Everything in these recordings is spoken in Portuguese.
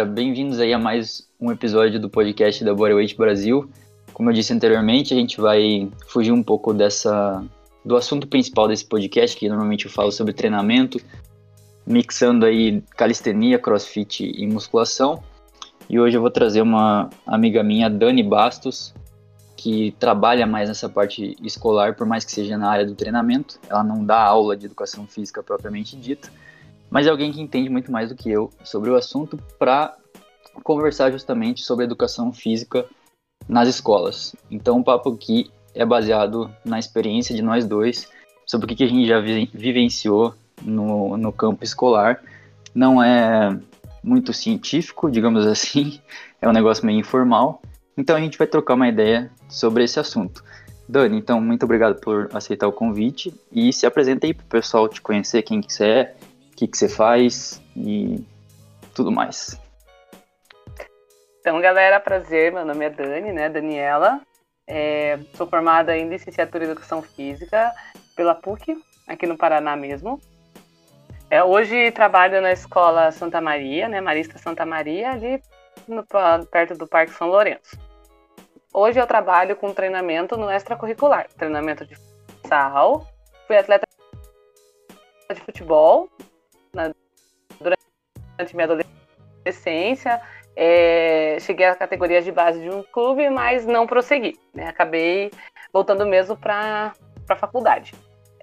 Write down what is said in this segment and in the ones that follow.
galera, bem-vindos aí a mais um episódio do podcast da Bodyweight Brasil. Como eu disse anteriormente, a gente vai fugir um pouco dessa do assunto principal desse podcast, que normalmente eu falo sobre treinamento, mixando aí calistenia, crossfit e musculação. E hoje eu vou trazer uma amiga minha, Dani Bastos, que trabalha mais nessa parte escolar, por mais que seja na área do treinamento. Ela não dá aula de educação física propriamente dita, mas é alguém que entende muito mais do que eu sobre o assunto para conversar justamente sobre educação física nas escolas. Então o papo aqui é baseado na experiência de nós dois, sobre o que a gente já vivenciou no, no campo escolar. Não é muito científico, digamos assim, é um negócio meio informal. Então a gente vai trocar uma ideia sobre esse assunto. Dani, então muito obrigado por aceitar o convite e se apresenta aí para o pessoal te conhecer, quem que você é, que, que você faz e tudo mais. Então, galera, prazer, meu nome é Dani, né, Daniela. É, sou formada em licenciatura em Educação Física pela PUC, aqui no Paraná mesmo. É, hoje trabalho na Escola Santa Maria, né, Marista Santa Maria, ali no, perto do Parque São Lourenço. Hoje eu trabalho com treinamento no extracurricular, treinamento de futsal. Fui atleta de futebol na, durante minha adolescência. É, cheguei à categoria de base de um clube, mas não prossegui. Né? Acabei voltando mesmo para a faculdade.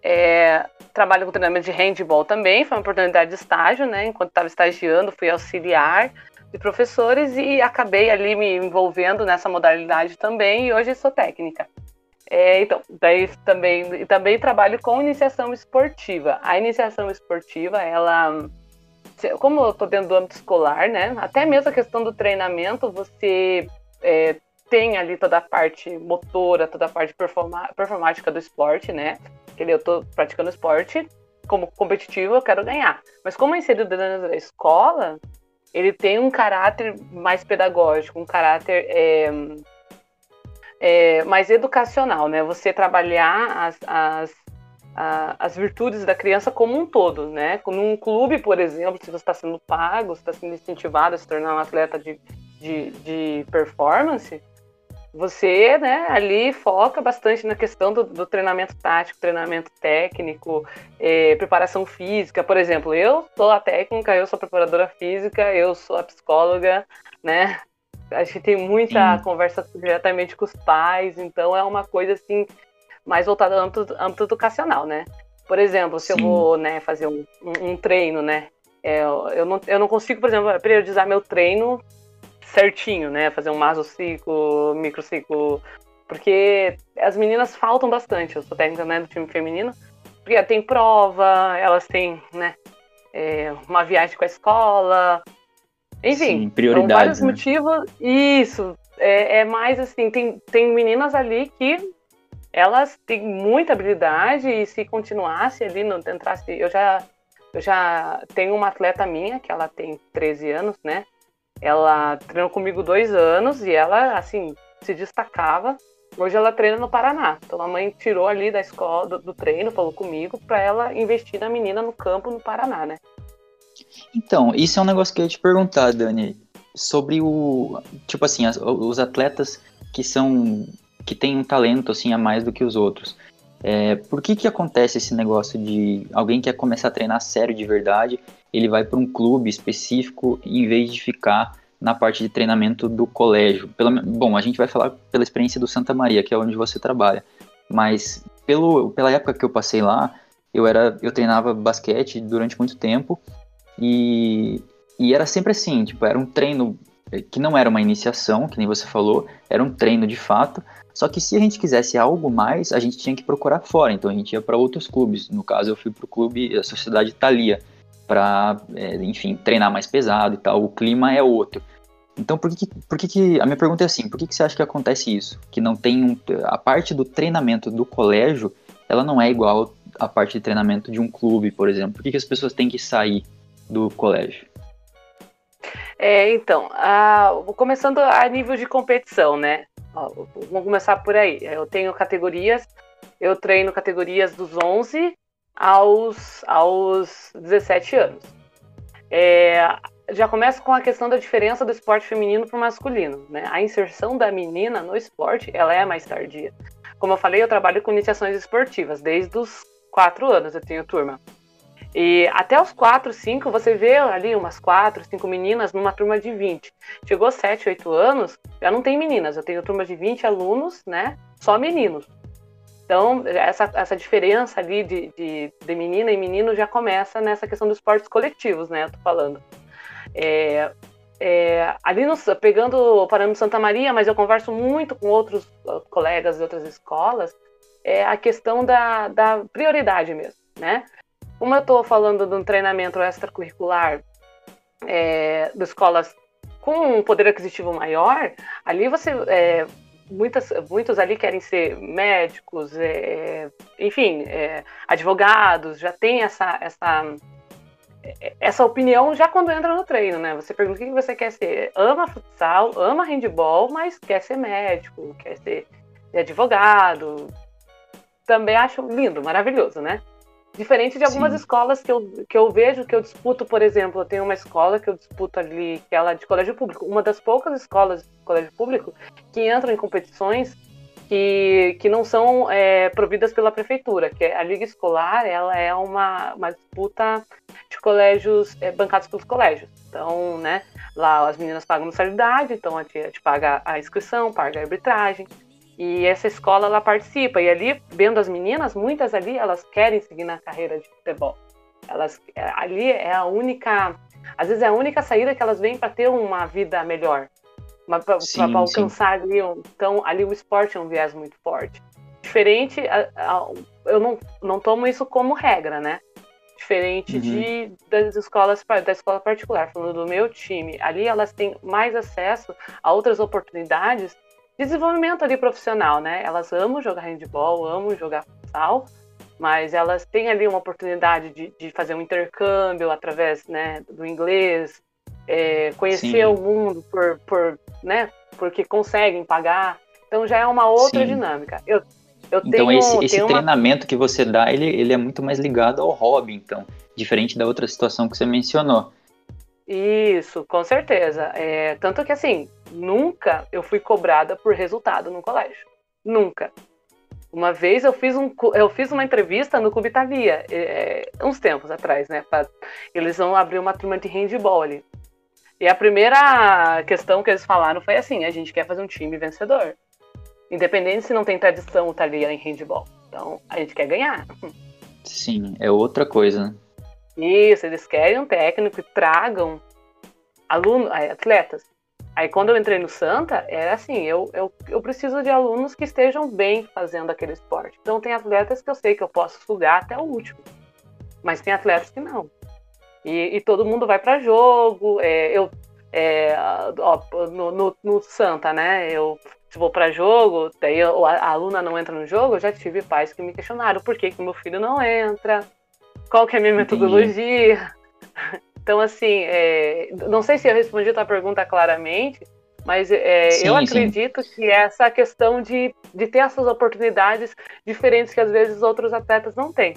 É, trabalho com treinamento de handball também, foi uma oportunidade de estágio, né? Enquanto estava estagiando, fui auxiliar de professores e acabei ali me envolvendo nessa modalidade também e hoje sou técnica. É, então, daí também, também trabalho com iniciação esportiva. A iniciação esportiva, ela, como eu estou dentro do âmbito escolar, né? Até mesmo a questão do treinamento, você é, tem ali toda a parte motora, toda a parte performática do esporte, né? Que eu estou praticando esporte como competitivo, eu quero ganhar. Mas como é inserido dentro da escola, ele tem um caráter mais pedagógico, um caráter é, é, mais educacional, né? Você trabalhar as, as, a, as virtudes da criança como um todo, né? Num clube, por exemplo, se você está sendo pago, se está sendo incentivado a se tornar um atleta de, de, de performance, você né, ali foca bastante na questão do, do treinamento tático, treinamento técnico, é, preparação física. Por exemplo, eu sou a técnica, eu sou a preparadora física, eu sou a psicóloga, né? A gente tem muita Sim. conversa diretamente com os pais, então é uma coisa assim mais voltada ao âmbito, âmbito educacional, né? Por exemplo, se Sim. eu vou né, fazer um, um, um treino, né? É, eu, não, eu não consigo, por exemplo, periodizar meu treino certinho, né? Fazer um masociclo, microciclo, porque as meninas faltam bastante. Eu sou técnica né, do time feminino, porque tem prova, elas têm, né? É, uma viagem com a escola, enfim, Sim, prioridades, são vários né? motivos. Isso, é, é, mais assim, tem, tem meninas ali que elas têm muita habilidade e se continuasse ali, não entrasse. Eu já, eu já tenho uma atleta minha, que ela tem 13 anos, né? Ela treinou comigo dois anos e ela, assim, se destacava. Hoje ela treina no Paraná. Então a mãe tirou ali da escola, do, do treino, falou comigo, para ela investir na menina no campo no Paraná, né? Então, isso é um negócio que eu ia te perguntar, Dani, sobre o, tipo assim, as, os atletas que são, que têm um talento assim a mais do que os outros. É, por que que acontece esse negócio de alguém quer começar a treinar sério de verdade, ele vai para um clube específico em vez de ficar na parte de treinamento do colégio? Bom, a gente vai falar pela experiência do Santa Maria, que é onde você trabalha, mas pelo, pela época que eu passei lá, eu era eu treinava basquete durante muito tempo e, e era sempre assim, tipo, era um treino que não era uma iniciação, que nem você falou, era um treino de fato. Só que se a gente quisesse algo mais, a gente tinha que procurar fora. Então a gente ia para outros clubes. No caso, eu fui para o clube, a Sociedade Italia, para, é, enfim, treinar mais pesado e tal. O clima é outro. Então, por que, por que, que a minha pergunta é assim? Por que, que você acha que acontece isso? Que não tem um, a parte do treinamento do colégio, ela não é igual à parte de treinamento de um clube, por exemplo. Por que, que as pessoas têm que sair do colégio? É, então, a, começando a nível de competição, né? Vamos começar por aí. Eu tenho categorias, eu treino categorias dos 11 aos, aos 17 anos. É, já começa com a questão da diferença do esporte feminino para o masculino, né? A inserção da menina no esporte, ela é mais tardia. Como eu falei, eu trabalho com iniciações esportivas desde os quatro anos, eu tenho turma. E até os 4, 5, você vê ali umas 4, 5 meninas numa turma de 20. Chegou 7, 8 anos, já não tem meninas, eu tenho turma de 20 alunos, né? Só meninos. Então, essa, essa diferença ali de, de, de menina e menino já começa nessa questão dos esportes coletivos, né? Eu tô falando. É, é, ali no, pegando o parâmetro Santa Maria, mas eu converso muito com outros uh, colegas de outras escolas, é a questão da, da prioridade mesmo, né? Como eu estou falando de um treinamento extracurricular é, de escolas com um poder aquisitivo maior, ali você. É, muitas, muitos ali querem ser médicos, é, enfim, é, advogados, já tem essa, essa, essa opinião já quando entra no treino, né? Você pergunta o que você quer ser. Ama futsal, ama handball, mas quer ser médico, quer ser advogado. Também acho lindo, maravilhoso, né? Diferente de algumas Sim. escolas que eu, que eu vejo, que eu disputo, por exemplo, eu tenho uma escola que eu disputo ali, que ela é de colégio público, uma das poucas escolas de colégio público que entram em competições que, que não são é, providas pela prefeitura, que é a liga escolar, ela é uma, uma disputa de colégios é, bancados pelos colégios. Então, né, lá as meninas pagam mensalidade, então a gente paga a inscrição, paga a arbitragem. E essa escola ela participa e ali vendo as meninas, muitas ali elas querem seguir na carreira de futebol. Elas ali é a única, às vezes é a única saída que elas vêm para ter uma vida melhor, para alcançar sim. ali. Então ali o esporte é um viés muito forte. Diferente, eu não, não tomo isso como regra, né? Diferente uhum. de das escolas da escola particular, falando do meu time, ali elas têm mais acesso a outras oportunidades desenvolvimento ali profissional, né? Elas amam jogar handball, amam jogar futsal, mas elas têm ali uma oportunidade de, de fazer um intercâmbio através né, do inglês, é, conhecer Sim. o mundo por, por, né, porque conseguem pagar. Então já é uma outra Sim. dinâmica. Eu, eu então tenho, esse, esse tenho treinamento uma... que você dá, ele, ele é muito mais ligado ao hobby, então, diferente da outra situação que você mencionou. Isso, com certeza. É, tanto que assim, nunca eu fui cobrada por resultado no colégio. Nunca. Uma vez eu fiz, um, eu fiz uma entrevista no Clube Tavia, é, uns tempos atrás, né? Pra, eles vão abrir uma turma de handball ali. E a primeira questão que eles falaram foi assim: a gente quer fazer um time vencedor. Independente se não tem tradição Tavia em handball. Então, a gente quer ganhar. Sim, é outra coisa, né? Isso, eles querem um técnico e tragam alunos, atletas. Aí quando eu entrei no Santa, era assim, eu, eu, eu preciso de alunos que estejam bem fazendo aquele esporte. Então tem atletas que eu sei que eu posso sugar até o último, mas tem atletas que não. E, e todo mundo vai para jogo, é, eu é, ó, no, no, no, Santa, né? Eu se vou para jogo, daí a, a, aluna não entra no jogo, eu já tive pais que me questionaram por que, que meu filho não entra qual que é a minha metodologia. Então, assim, é, não sei se eu respondi a tua pergunta claramente, mas é, sim, eu acredito sim. que essa questão de, de ter essas oportunidades diferentes que às vezes outros atletas não têm.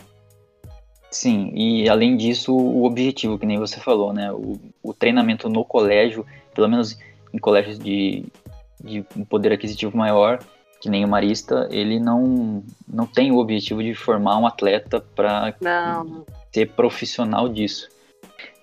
Sim, e além disso, o objetivo, que nem você falou, né? O, o treinamento no colégio, pelo menos em colégios de, de um poder aquisitivo maior, que nem o Marista, ele não, não tem o objetivo de formar um atleta para ser profissional disso.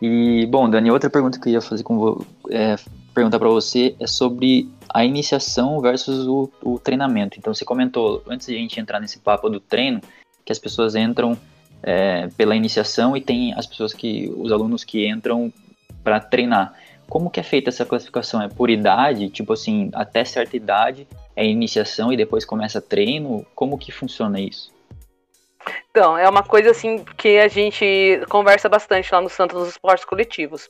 E, bom, Dani, outra pergunta que eu ia fazer com é, perguntar para você é sobre a iniciação versus o, o, treinamento. Então, você comentou, antes de a gente entrar nesse papo do treino, que as pessoas entram é, pela iniciação e tem as pessoas que, os alunos que entram para treinar. Como que é feita essa classificação? É por idade? Tipo assim, até certa idade é iniciação e depois começa treino? Como que funciona isso? Então, é uma coisa assim que a gente conversa bastante lá no Santos nos esportes coletivos.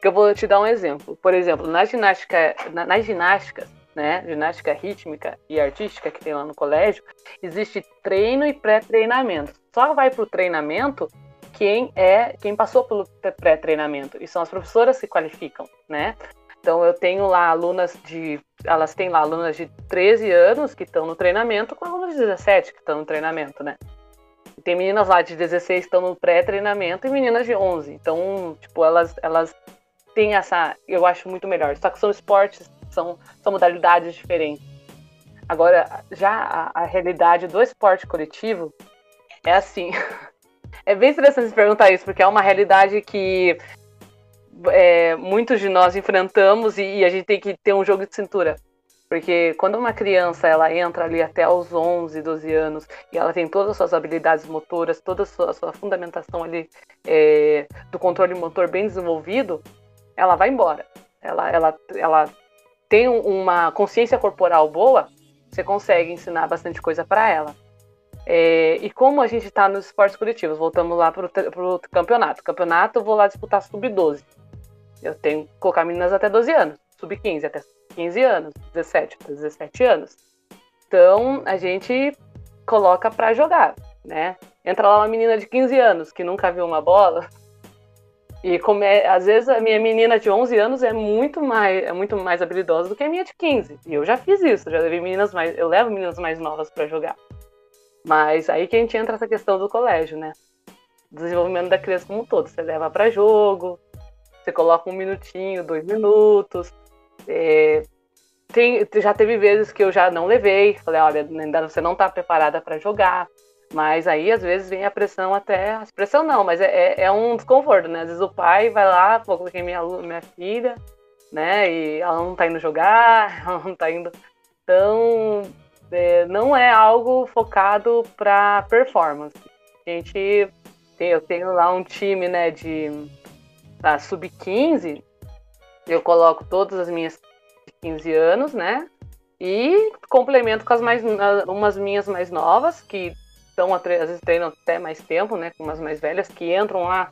Que eu vou te dar um exemplo. Por exemplo, na ginástica, na, nas ginásticas, né, ginástica rítmica e artística que tem lá no colégio, existe treino e pré-treinamento. Só vai para o treinamento quem é quem passou pelo pré-treinamento e são as professoras que qualificam, né? Então eu tenho lá alunas de elas têm lá alunas de 13 anos que estão no treinamento com alunas de 17 que estão no treinamento, né? Tem meninas lá de 16 que estão no pré-treinamento e meninas de 11. Então, tipo, elas elas tem essa, eu acho muito melhor. Só que são esportes, são, são modalidades diferentes. Agora, já a, a realidade do esporte coletivo é assim. é bem interessante perguntar isso, porque é uma realidade que é, muitos de nós enfrentamos e, e, a gente tem que ter um jogo de cintura. Porque quando uma criança ela entra ali até os 11, 12 anos e ela tem todas as suas habilidades motoras, toda a sua, a sua fundamentação ali é, do controle motor bem desenvolvido, ela vai embora. Ela, ela, ela tem uma consciência corporal boa, você consegue ensinar bastante coisa para ela. É, e como a gente está nos esportes coletivos, voltamos lá para o campeonato. Campeonato, eu vou lá disputar sub-12. Eu tenho que colocar meninas até 12 anos, sub-15 até 15 anos, 17 até 17 anos. Então a gente coloca para jogar, né? Entra lá uma menina de 15 anos que nunca viu uma bola, e como é, às vezes a minha menina de 11 anos é muito mais é muito mais habilidosa do que a minha de 15. E eu já fiz isso, já levei meninas mais, eu levo meninas mais novas para jogar. Mas aí que a gente entra essa questão do colégio, né? Desenvolvimento da criança como um todo. Você leva para jogo, você coloca um minutinho, dois minutos. É, tem, já teve vezes que eu já não levei. Falei, olha, ainda você não está preparada para jogar. Mas aí, às vezes, vem a pressão até. A pressão não, mas é, é, é um desconforto, né? Às vezes o pai vai lá, pô, coloquei minha, minha filha, né? E ela não tá indo jogar, ela não tá indo. Então, é, não é algo focado para performance. A gente. Tem, eu tenho lá um time, né, de da sub-15. Eu coloco todas as minhas 15 anos, né? E complemento com as mais umas minhas mais novas, que estão, às vezes treinam até mais tempo, né? Com umas mais velhas que entram lá.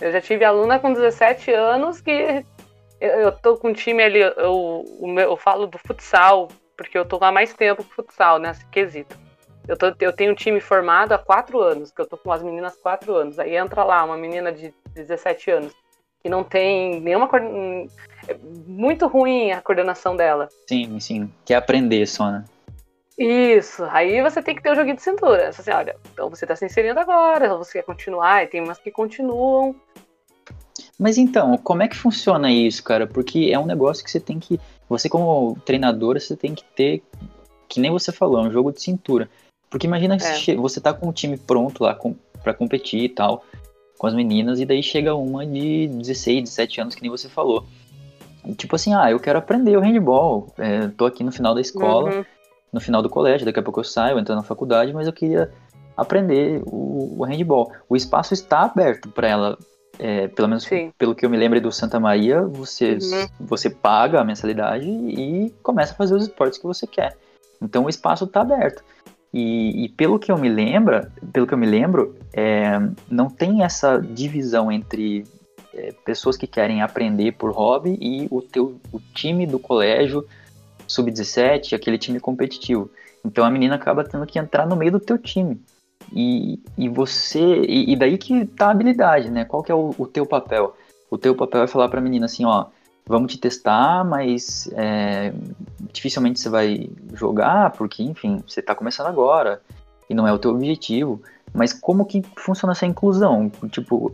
Eu já tive aluna com 17 anos que eu, eu tô com um time ali, eu, eu, eu falo do futsal, porque eu tô há mais tempo com futsal, né, quesito. Eu, tô, eu tenho um time formado há quatro anos, que eu tô com as meninas quatro anos. Aí entra lá uma menina de 17 anos, que não tem nenhuma. É muito ruim a coordenação dela. Sim, sim. Quer aprender só, né? Isso, aí você tem que ter o joguinho de cintura. Você, assim, olha, então você está se inserindo agora, você quer continuar, e tem umas que continuam. Mas então, como é que funciona isso, cara? Porque é um negócio que você tem que. Você, como treinadora, você tem que ter. Que nem você falou, um jogo de cintura. Porque imagina que é. você tá com o time pronto lá com, para competir e tal, com as meninas, e daí chega uma de 16, 17 anos, que nem você falou. E, tipo assim, ah, eu quero aprender o handball, é, tô aqui no final da escola. Uhum no final do colégio, daqui a pouco eu saio, entro na faculdade, mas eu queria aprender o, o handball. O espaço está aberto para ela, é, pelo menos Sim. pelo que eu me lembro do Santa Maria, você, uhum. você paga a mensalidade e começa a fazer os esportes que você quer. Então o espaço está aberto. E, e, pelo que eu me lembro, pelo que eu me lembro, é, não tem essa divisão entre é, pessoas que querem aprender por hobby e o teu o time do colégio sub-17, aquele time competitivo. Então a menina acaba tendo que entrar no meio do teu time. E, e você. E, e daí que tá a habilidade, né? Qual que é o, o teu papel? O teu papel é falar pra menina assim, ó, vamos te testar, mas é, dificilmente você vai jogar, porque, enfim, você tá começando agora e não é o teu objetivo. Mas como que funciona essa inclusão? Tipo,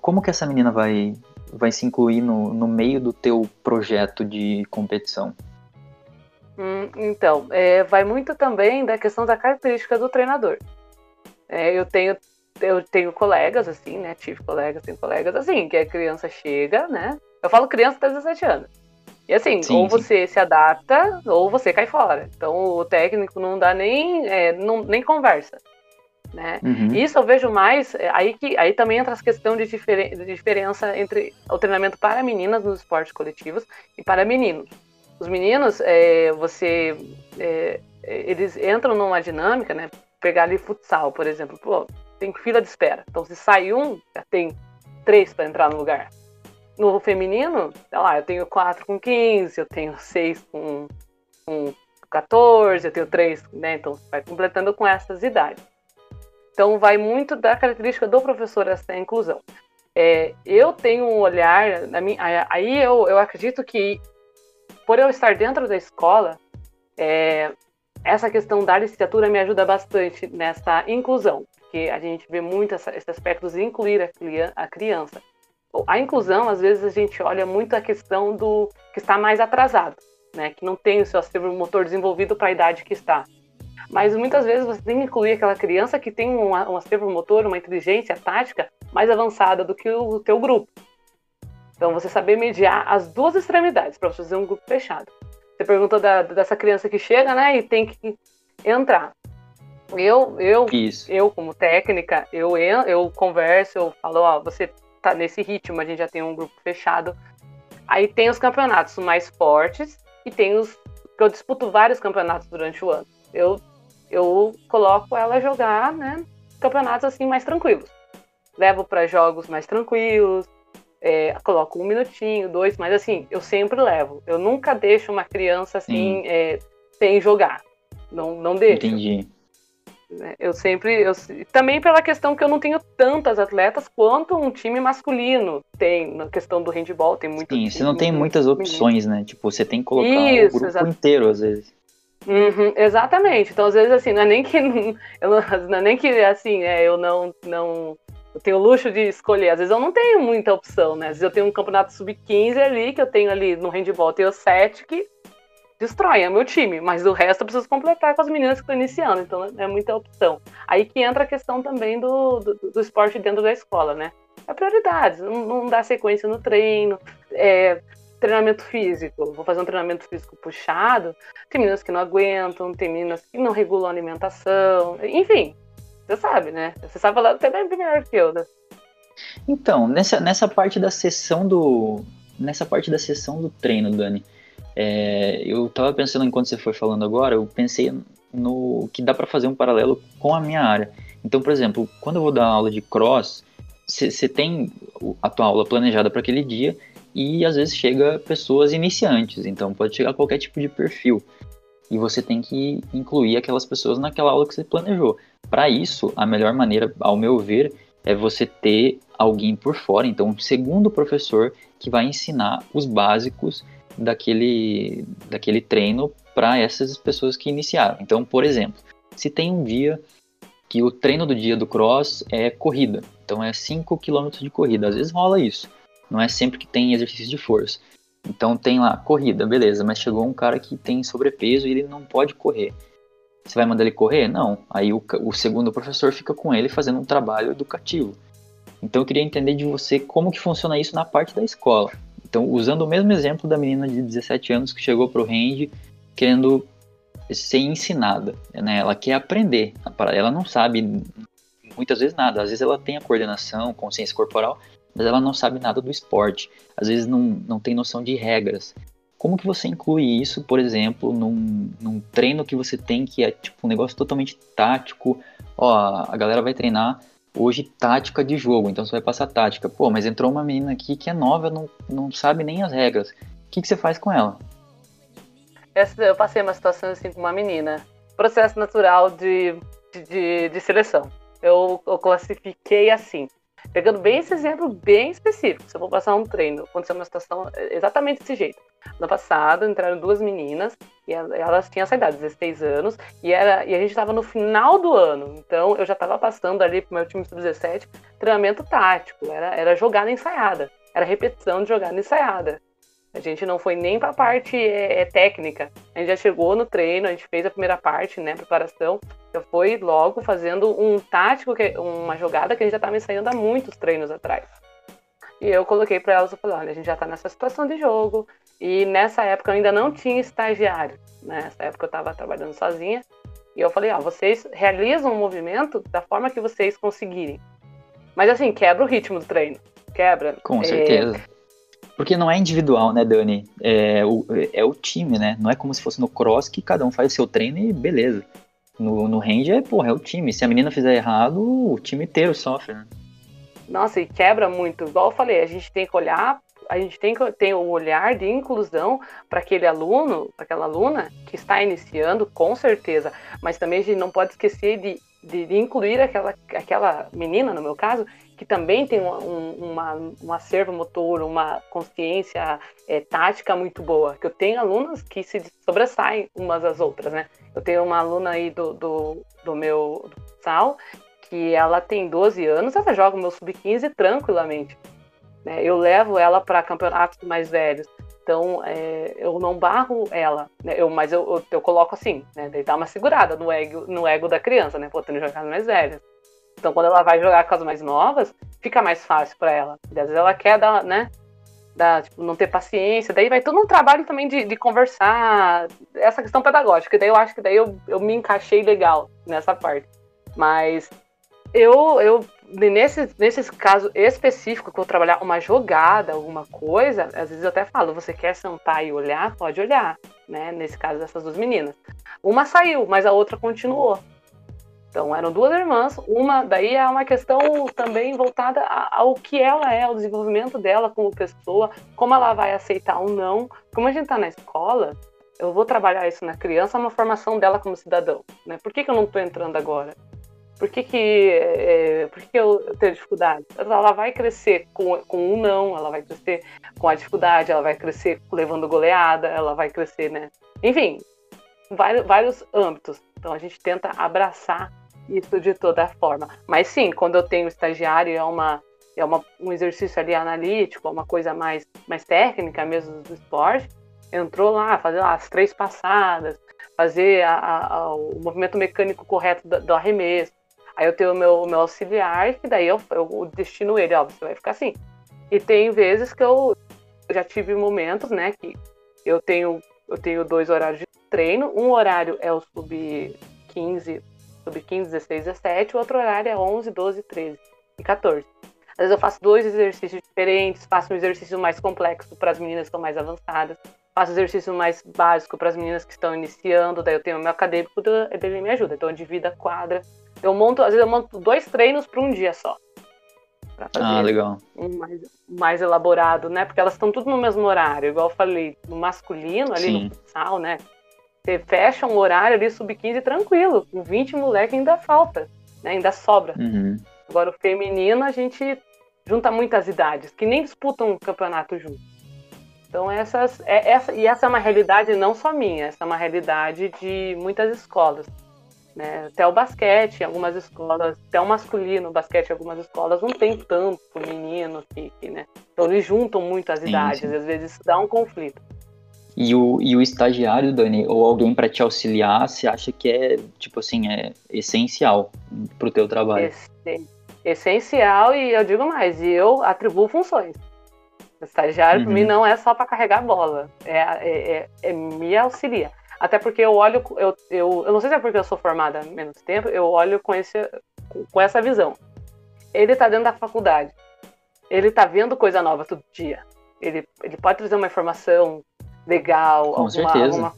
como que essa menina vai, vai se incluir no, no meio do teu projeto de competição? Hum, então, é, vai muito também da questão da característica do treinador. É, eu tenho eu tenho colegas assim, né? Tive colegas, tenho colegas assim, que a criança chega, né? Eu falo criança até 17 anos. E assim, sim, ou você sim. se adapta, ou você cai fora. Então o técnico não dá nem, é, não, nem conversa. Né? Uhum. Isso eu vejo mais, é, aí que aí também entra a questão de, diferen, de diferença entre o treinamento para meninas nos esportes coletivos e para meninos. Os meninos, é, você, é, eles entram numa dinâmica, né? Pegar ali futsal, por exemplo, pô, tem fila de espera. Então se sai um, já tem três para entrar no lugar. No feminino, sei lá, eu tenho quatro com 15, eu tenho seis com, com 14, eu tenho três, né? Então vai completando com essas idades. Então, vai muito da característica do professor essa inclusão. É, eu tenho um olhar, na minha, aí eu, eu acredito que, por eu estar dentro da escola, é, essa questão da licenciatura me ajuda bastante nessa inclusão, porque a gente vê muito essa, esse aspecto de incluir a, a criança. A inclusão, às vezes a gente olha muito a questão do que está mais atrasado, né? Que não tem o seu acervo motor desenvolvido para a idade que está. Mas muitas vezes você tem que incluir aquela criança que tem um, um acervo motor, uma inteligência tática mais avançada do que o, o teu grupo. Então você saber mediar as duas extremidades para fazer um grupo fechado. Você perguntou da, dessa criança que chega, né, e tem que entrar. Eu, eu, Isso. eu como técnica, eu, eu converso, eu falo, ó, você tá nesse ritmo, a gente já tem um grupo fechado. Aí tem os campeonatos mais fortes e tem os que eu disputo vários campeonatos durante o ano. Eu eu coloco ela a jogar, né, campeonatos assim mais tranquilos. Levo para jogos mais tranquilos, é, coloco um minutinho, dois, mas assim, eu sempre levo. Eu nunca deixo uma criança assim é, sem jogar. Não, não deixo. Entendi. Né, eu sempre. Eu, também pela questão que eu não tenho tantas atletas quanto um time masculino tem. Na questão do handball, tem muito. Sim, você não tem muitas opções, né? Tipo, você tem que colocar Isso, o grupo exatamente. inteiro, às vezes. Uhum, exatamente. Então, às vezes, assim, não é nem que. Eu não, não é nem que, assim, é, eu não, não. Eu tenho o luxo de escolher. Às vezes eu não tenho muita opção, né? Às vezes eu tenho um campeonato sub-15 ali, que eu tenho ali no handball, eu tenho sete que destroem é meu time, mas o resto eu preciso completar com as meninas que estão iniciando, então é muita opção. Aí que entra a questão também do, do, do esporte dentro da escola, né? É prioridades, não, não dá sequência no treino, é, treinamento físico, vou fazer um treinamento físico puxado, tem meninas que não aguentam, tem meninas que não regulam a alimentação, enfim, você sabe, né? Você sabe falar até bem melhor que eu, né? Então, nessa, nessa parte da sessão do. Nessa parte da sessão do treino, Dani, é, eu tava pensando enquanto você foi falando agora, eu pensei no que dá para fazer um paralelo com a minha área. Então, por exemplo, quando eu vou dar aula de cross, você tem a tua aula planejada para aquele dia e às vezes chega pessoas iniciantes, então pode chegar qualquer tipo de perfil. E você tem que incluir aquelas pessoas naquela aula que você planejou. Para isso, a melhor maneira, ao meu ver, é você ter alguém por fora, então um segundo professor que vai ensinar os básicos daquele, daquele treino para essas pessoas que iniciaram. Então, por exemplo, se tem um dia que o treino do dia do cross é corrida, então é 5 km de corrida, às vezes rola isso. Não é sempre que tem exercício de força. Então tem lá, corrida, beleza, mas chegou um cara que tem sobrepeso e ele não pode correr. Você vai mandar ele correr? Não. Aí o, o segundo professor fica com ele fazendo um trabalho educativo. Então eu queria entender de você como que funciona isso na parte da escola. Então, usando o mesmo exemplo da menina de 17 anos que chegou para o range querendo ser ensinada, né? Ela quer aprender, ela não sabe muitas vezes nada. Às vezes ela tem a coordenação, consciência corporal, mas ela não sabe nada do esporte. Às vezes não, não tem noção de regras. Como que você inclui isso, por exemplo, num, num treino que você tem que é tipo um negócio totalmente tático? Ó, a galera vai treinar hoje tática de jogo, então você vai passar tática. Pô, mas entrou uma menina aqui que é nova, não, não sabe nem as regras. O que, que você faz com ela? Eu passei uma situação assim com uma menina. Processo natural de, de, de seleção. Eu, eu classifiquei assim. Pegando bem esse exemplo bem específico, se eu vou passar um treino, aconteceu uma situação exatamente desse jeito. No passado, entraram duas meninas, e elas tinham essa idade, 16 anos, e, era, e a gente estava no final do ano, então eu já estava passando ali pro meu time sub-17 treinamento tático, era, era jogada ensaiada, era repetição de jogada ensaiada. A gente não foi nem para a parte é, é, técnica. A gente já chegou no treino, a gente fez a primeira parte, né, preparação. Já foi logo fazendo um tático, que, uma jogada que a gente já estava ensaiando há muitos treinos atrás. E eu coloquei para elas, eu falei, olha, a gente já está nessa situação de jogo. E nessa época eu ainda não tinha estagiário. Né? Nessa época eu estava trabalhando sozinha. E eu falei, ó, vocês realizam o movimento da forma que vocês conseguirem. Mas assim, quebra o ritmo do treino. Quebra. Com é, certeza. Porque não é individual, né, Dani? É o, é o time, né? Não é como se fosse no cross que cada um faz o seu treino e beleza. No, no range é, porra, é o time. Se a menina fizer errado, o time inteiro sofre, né? Nossa, e quebra muito. Igual eu falei, a gente tem que olhar, a gente tem que ter um olhar de inclusão para aquele aluno, para aquela aluna que está iniciando, com certeza. Mas também a gente não pode esquecer de, de, de incluir aquela, aquela menina, no meu caso, que também tem um, uma, um acervo motor, uma consciência é, tática muito boa. Que eu tenho alunas que se sobressaem umas das outras, né? Eu tenho uma aluna aí do, do, do meu sal que ela tem 12 anos, ela joga o meu sub-15 tranquilamente. Né? Eu levo ela para campeonatos mais velhos. Então, é, eu não barro ela, né? eu, mas eu, eu, eu, coloco assim, né? Daí dá uma segurada no ego, no ego da criança, né? Botando jogar as mais velhas. Então, quando ela vai jogar com as mais novas, fica mais fácil para ela. E às vezes ela quer dar, né? Tipo, não ter paciência. Daí vai todo um trabalho também de, de conversar, essa questão pedagógica. Daí eu acho que daí eu, eu me encaixei legal nessa parte. Mas eu, eu nesse, nesse caso específico, que eu trabalhar uma jogada, alguma coisa, às vezes eu até falo, você quer sentar e olhar? Pode olhar, né? Nesse caso dessas duas meninas. Uma saiu, mas a outra continuou. Então eram duas irmãs, uma daí é uma questão também voltada ao que ela é, ao desenvolvimento dela como pessoa, como ela vai aceitar ou não. Como a gente está na escola, eu vou trabalhar isso na criança, uma formação dela como cidadão. Né? Por que, que eu não estou entrando agora? Por que, que, é, por que, eu, tenho dificuldade? Ela vai crescer com, com um não, ela vai crescer com a dificuldade, ela vai crescer levando goleada, ela vai crescer, né? Enfim, vários, vários âmbitos. Então a gente tenta abraçar isso de toda forma. Mas sim, quando eu tenho estagiário, é uma é uma, um exercício ali analítico, uma coisa mais, mais técnica mesmo do esporte, entrou lá, fazer lá, as três passadas, fazer a, a, o movimento mecânico correto do, do arremesso, Aí eu tenho o meu, meu auxiliar, que daí eu, eu destino ele, ó, você vai ficar assim. E tem vezes que eu, já tive momentos, né, que eu tenho, eu tenho dois horários de treino. Um horário é o sub 15, sub 15, 16, 17, o outro horário é 11, 12, 13 e 14. Às vezes eu faço dois exercícios diferentes, faço um exercício mais complexo para as meninas que estão mais avançadas, faço exercício mais básico para as meninas que estão iniciando, daí eu tenho o meu acadêmico, ele me ajuda. Então eu divido a quadra eu monto, às vezes eu monto dois treinos para um dia só. ah, legal. Um mais, mais elaborado, né? Porque elas estão tudo no mesmo horário, igual eu falei, no masculino ali Sim. no futsal, né? Você fecha um horário ali sub-15 tranquilo, com 20 moleque ainda falta, né? Ainda sobra. Uhum. Agora o feminino a gente junta muitas idades, que nem disputam um campeonato junto. Então essas, é, essa, e essa é uma realidade não só minha, essa é uma realidade de muitas escolas. Né? Até o basquete, em algumas escolas, até o masculino, o basquete em algumas escolas não tem tanto menino que, que né? Então eles juntam muito as sim, idades, sim. às vezes dá um conflito. E o, e o estagiário, Dani, ou alguém para te auxiliar, você acha que é, tipo assim, é essencial para o teu trabalho? essencial e eu digo mais, e eu atribuo funções. O estagiário, uhum. para mim, não é só para carregar bola, é, é, é, é me auxilia. Até porque eu olho, eu, eu, eu não sei se é porque eu sou formada há menos tempo, eu olho com, esse, com essa visão. Ele está dentro da faculdade. Ele está vendo coisa nova todo dia. Ele, ele pode trazer uma informação legal. Com alguma, certeza. Alguma...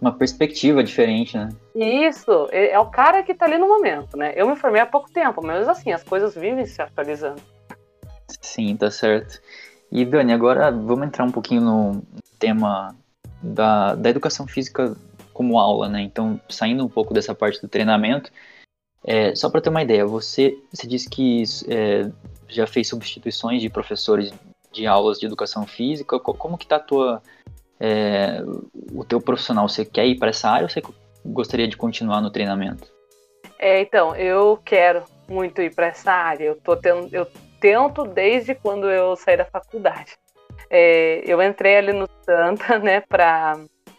Uma perspectiva diferente, né? Isso, é o cara que está ali no momento, né? Eu me formei há pouco tempo, mas assim, as coisas vivem se atualizando. Sim, tá certo. E Dani, agora vamos entrar um pouquinho no tema da, da educação física como aula, né? Então, saindo um pouco dessa parte do treinamento, é, só para ter uma ideia, você, você disse que é, já fez substituições de professores de aulas de educação física. Como que tá a tua, é, o teu profissional? Você quer ir para essa área ou você gostaria de continuar no treinamento? É, então, eu quero muito ir para essa área. Eu, tô tendo, eu tento desde quando eu saí da faculdade. É, eu entrei ali no Santa, né, para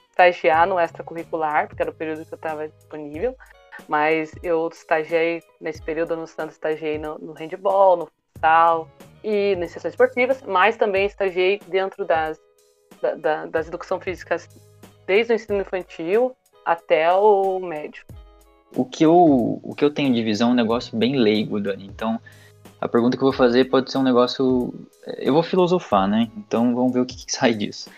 estagiar no extracurricular, porque era o período que eu estava disponível. Mas eu estagiei, nesse período no Santa, estagiei no, no handball, no futsal e nas sessões esportivas, mas também estagiei dentro das, da, da, das educação físicas desde o ensino infantil até o médio. O que eu, o que eu tenho de visão é um negócio bem leigo, Dani. Então, a pergunta que eu vou fazer pode ser um negócio. Eu vou filosofar, né? Então vamos ver o que, que sai disso.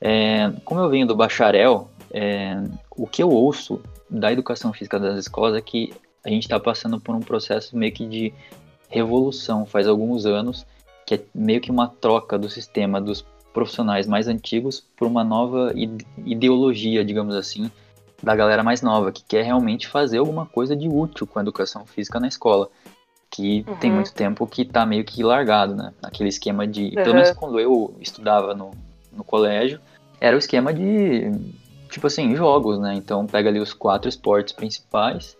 É, como eu venho do bacharel, é, o que eu ouço da educação física das escolas é que a gente está passando por um processo meio que de revolução faz alguns anos, que é meio que uma troca do sistema dos profissionais mais antigos por uma nova ideologia, digamos assim, da galera mais nova, que quer realmente fazer alguma coisa de útil com a educação física na escola que uhum. tem muito tempo que tá meio que largado, né? Aquele esquema de. Uhum. Pelo menos quando eu estudava no, no colégio, era o esquema de. Tipo assim, jogos, né? Então pega ali os quatro esportes principais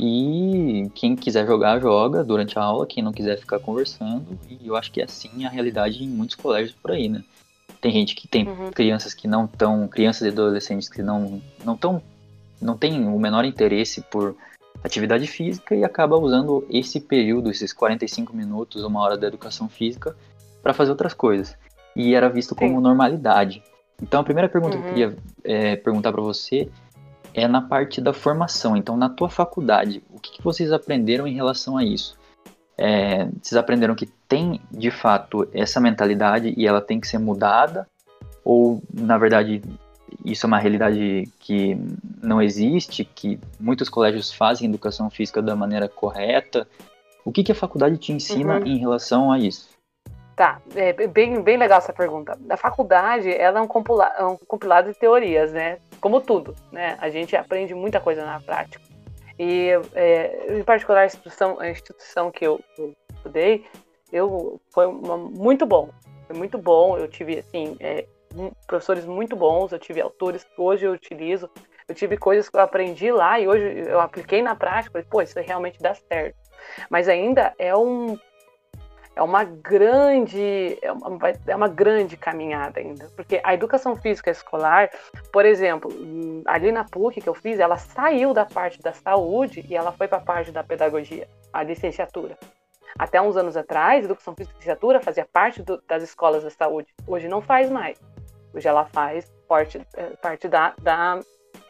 E quem quiser jogar, joga durante a aula, quem não quiser ficar conversando. E eu acho que é assim a realidade em muitos colégios por aí, né? Tem gente que tem uhum. crianças que não estão, crianças e adolescentes que não não não tem o menor interesse por atividade física e acaba usando esse período, esses 45 minutos, uma hora da educação física, para fazer outras coisas. E era visto como Sim. normalidade. Então a primeira pergunta uhum. que eu queria é, perguntar para você é na parte da formação. Então, na tua faculdade, o que, que vocês aprenderam em relação a isso? É, vocês aprenderam que tem, de fato, essa mentalidade e ela tem que ser mudada? Ou, na verdade, isso é uma realidade que não existe, que muitos colégios fazem educação física da maneira correta? O que, que a faculdade te ensina uhum. em relação a isso? Tá, é bem, bem legal essa pergunta. A faculdade, ela é um, é um compilado de teorias, né? Como tudo, né? A gente aprende muita coisa na prática. E, é, em particular, a instituição, a instituição que eu, eu estudei, eu, foi uma, muito bom. Foi muito bom. Eu tive, assim, é, professores muito bons, eu tive autores que hoje eu utilizo. Eu tive coisas que eu aprendi lá e hoje eu apliquei na prática. Falei, pô, isso realmente dá certo. Mas ainda é um é uma grande é uma, é uma grande caminhada ainda, porque a educação física escolar, por exemplo, ali na PUC que eu fiz, ela saiu da parte da saúde e ela foi para a parte da pedagogia, a licenciatura. Até uns anos atrás, educação física e licenciatura fazia parte do, das escolas da saúde. Hoje não faz mais. Hoje ela faz parte, é, parte da, da,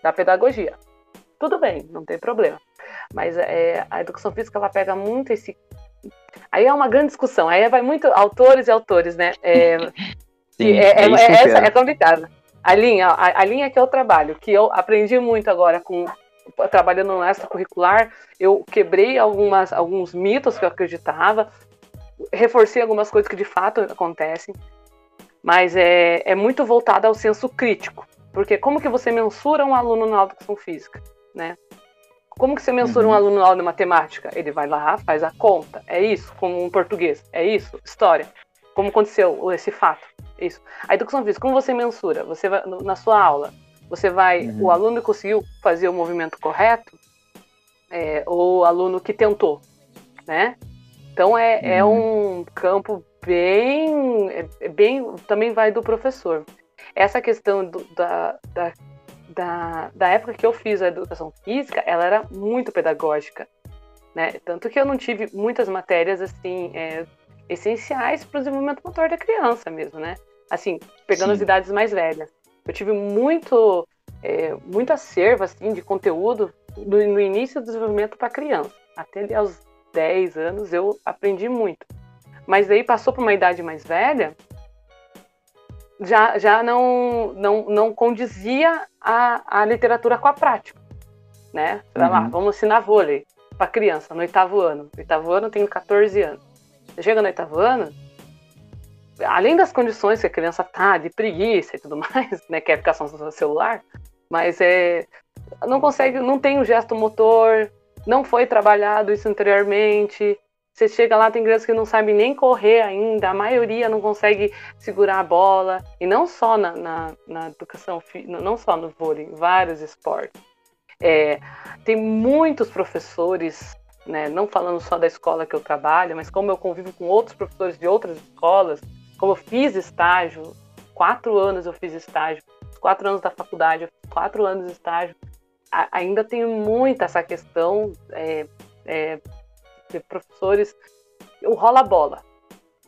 da pedagogia. Tudo bem, não tem problema. Mas é, a educação física ela pega muito esse Aí é uma grande discussão. Aí vai muito autores e autores, né? É, Sim, é, é, é, é essa é complicada. A linha, a, a, linha que eu trabalho, que eu aprendi muito agora com trabalhando no extracurricular, eu quebrei algumas, alguns mitos que eu acreditava, reforcei algumas coisas que de fato acontecem, mas é, é muito voltado ao senso crítico. Porque como que você mensura um aluno na educação física, né? Como que você mensura uhum. um aluno na aula de matemática? Ele vai lá, faz a conta. É isso, como um português. É isso, história. Como aconteceu esse fato. É isso. A educação física, como você mensura? Você vai, na sua aula, você vai, uhum. o aluno conseguiu fazer o movimento correto, é, ou o aluno que tentou, né? Então é, é uhum. é um campo bem, é, é, bem, também vai do professor. Essa questão do, da, da da, da época que eu fiz a educação física, ela era muito pedagógica, né? Tanto que eu não tive muitas matérias assim é, essenciais para o desenvolvimento motor da criança mesmo, né? Assim, pegando Sim. as idades mais velhas. Eu tive muito, é, muito acervo assim de conteúdo no, no início do desenvolvimento para criança. Até aos 10 anos eu aprendi muito. Mas daí passou para uma idade mais velha, já, já não, não, não condizia a, a literatura com a prática. Né? Uhum. lá, vamos ensinar vôlei para criança no oitavo ano. No oitavo ano eu tenho 14 anos. Chega no oitavo ano, além das condições que a criança tá, de preguiça e tudo mais, né, que é a aplicação do celular, mas é, não consegue, não tem o gesto motor, não foi trabalhado isso anteriormente, você chega lá, tem crianças que não sabem nem correr ainda, a maioria não consegue segurar a bola. E não só na, na, na educação, não só no vôlei, em vários esportes. É, tem muitos professores, né, não falando só da escola que eu trabalho, mas como eu convivo com outros professores de outras escolas, como eu fiz estágio, quatro anos eu fiz estágio, quatro anos da faculdade, quatro anos de estágio, a, ainda tem muita essa questão é, é, de professores, o rola bola,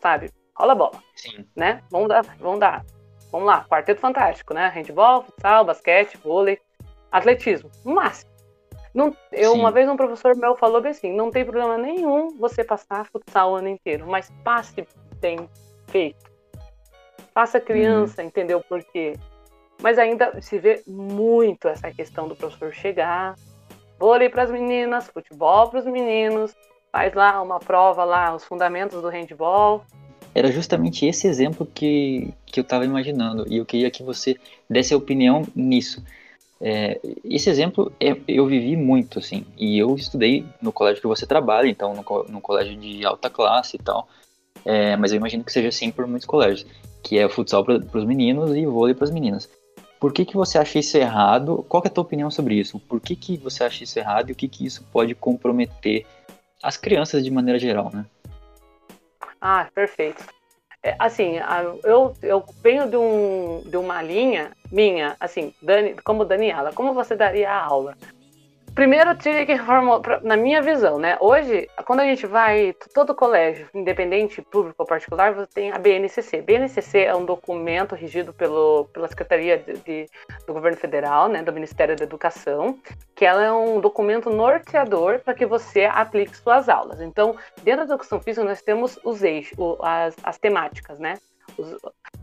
sabe? Rola bola. Sim. Né? Vamos dar, vamos dar. Vamos lá, quarteto fantástico, né? Handball, futsal, basquete, vôlei, atletismo, no máximo. Não, eu, uma vez um professor meu falou assim, não tem problema nenhum você passar futsal o ano inteiro, mas passe bem feito. Faça a criança uhum. entender o porquê. Mas ainda se vê muito essa questão do professor chegar, vôlei para as meninas, futebol para os meninos, faz lá uma prova lá, os fundamentos do handball. Era justamente esse exemplo que, que eu estava imaginando e eu queria que você desse a opinião nisso. É, esse exemplo é, eu vivi muito, assim, e eu estudei no colégio que você trabalha, então no, no colégio de alta classe e tal, é, mas eu imagino que seja assim por muitos colégios, que é futsal para os meninos e vôlei para as meninas. Por que, que você acha isso errado? Qual é a tua opinião sobre isso? Por que, que você acha isso errado e o que, que isso pode comprometer as crianças de maneira geral, né? Ah, perfeito. É, assim, eu, eu venho de, um, de uma linha minha, assim, Dani, como Daniela, como você daria a aula? Primeiro, tinha que reformar, na minha visão, né? Hoje, quando a gente vai, todo colégio, independente, público ou particular, você tem a BNCC. BNCC é um documento regido pelo, pela Secretaria de, de, do Governo Federal, né, do Ministério da Educação, que ela é um documento norteador para que você aplique suas aulas. Então, dentro da educação física, nós temos os eixos, as, as temáticas, né? Os,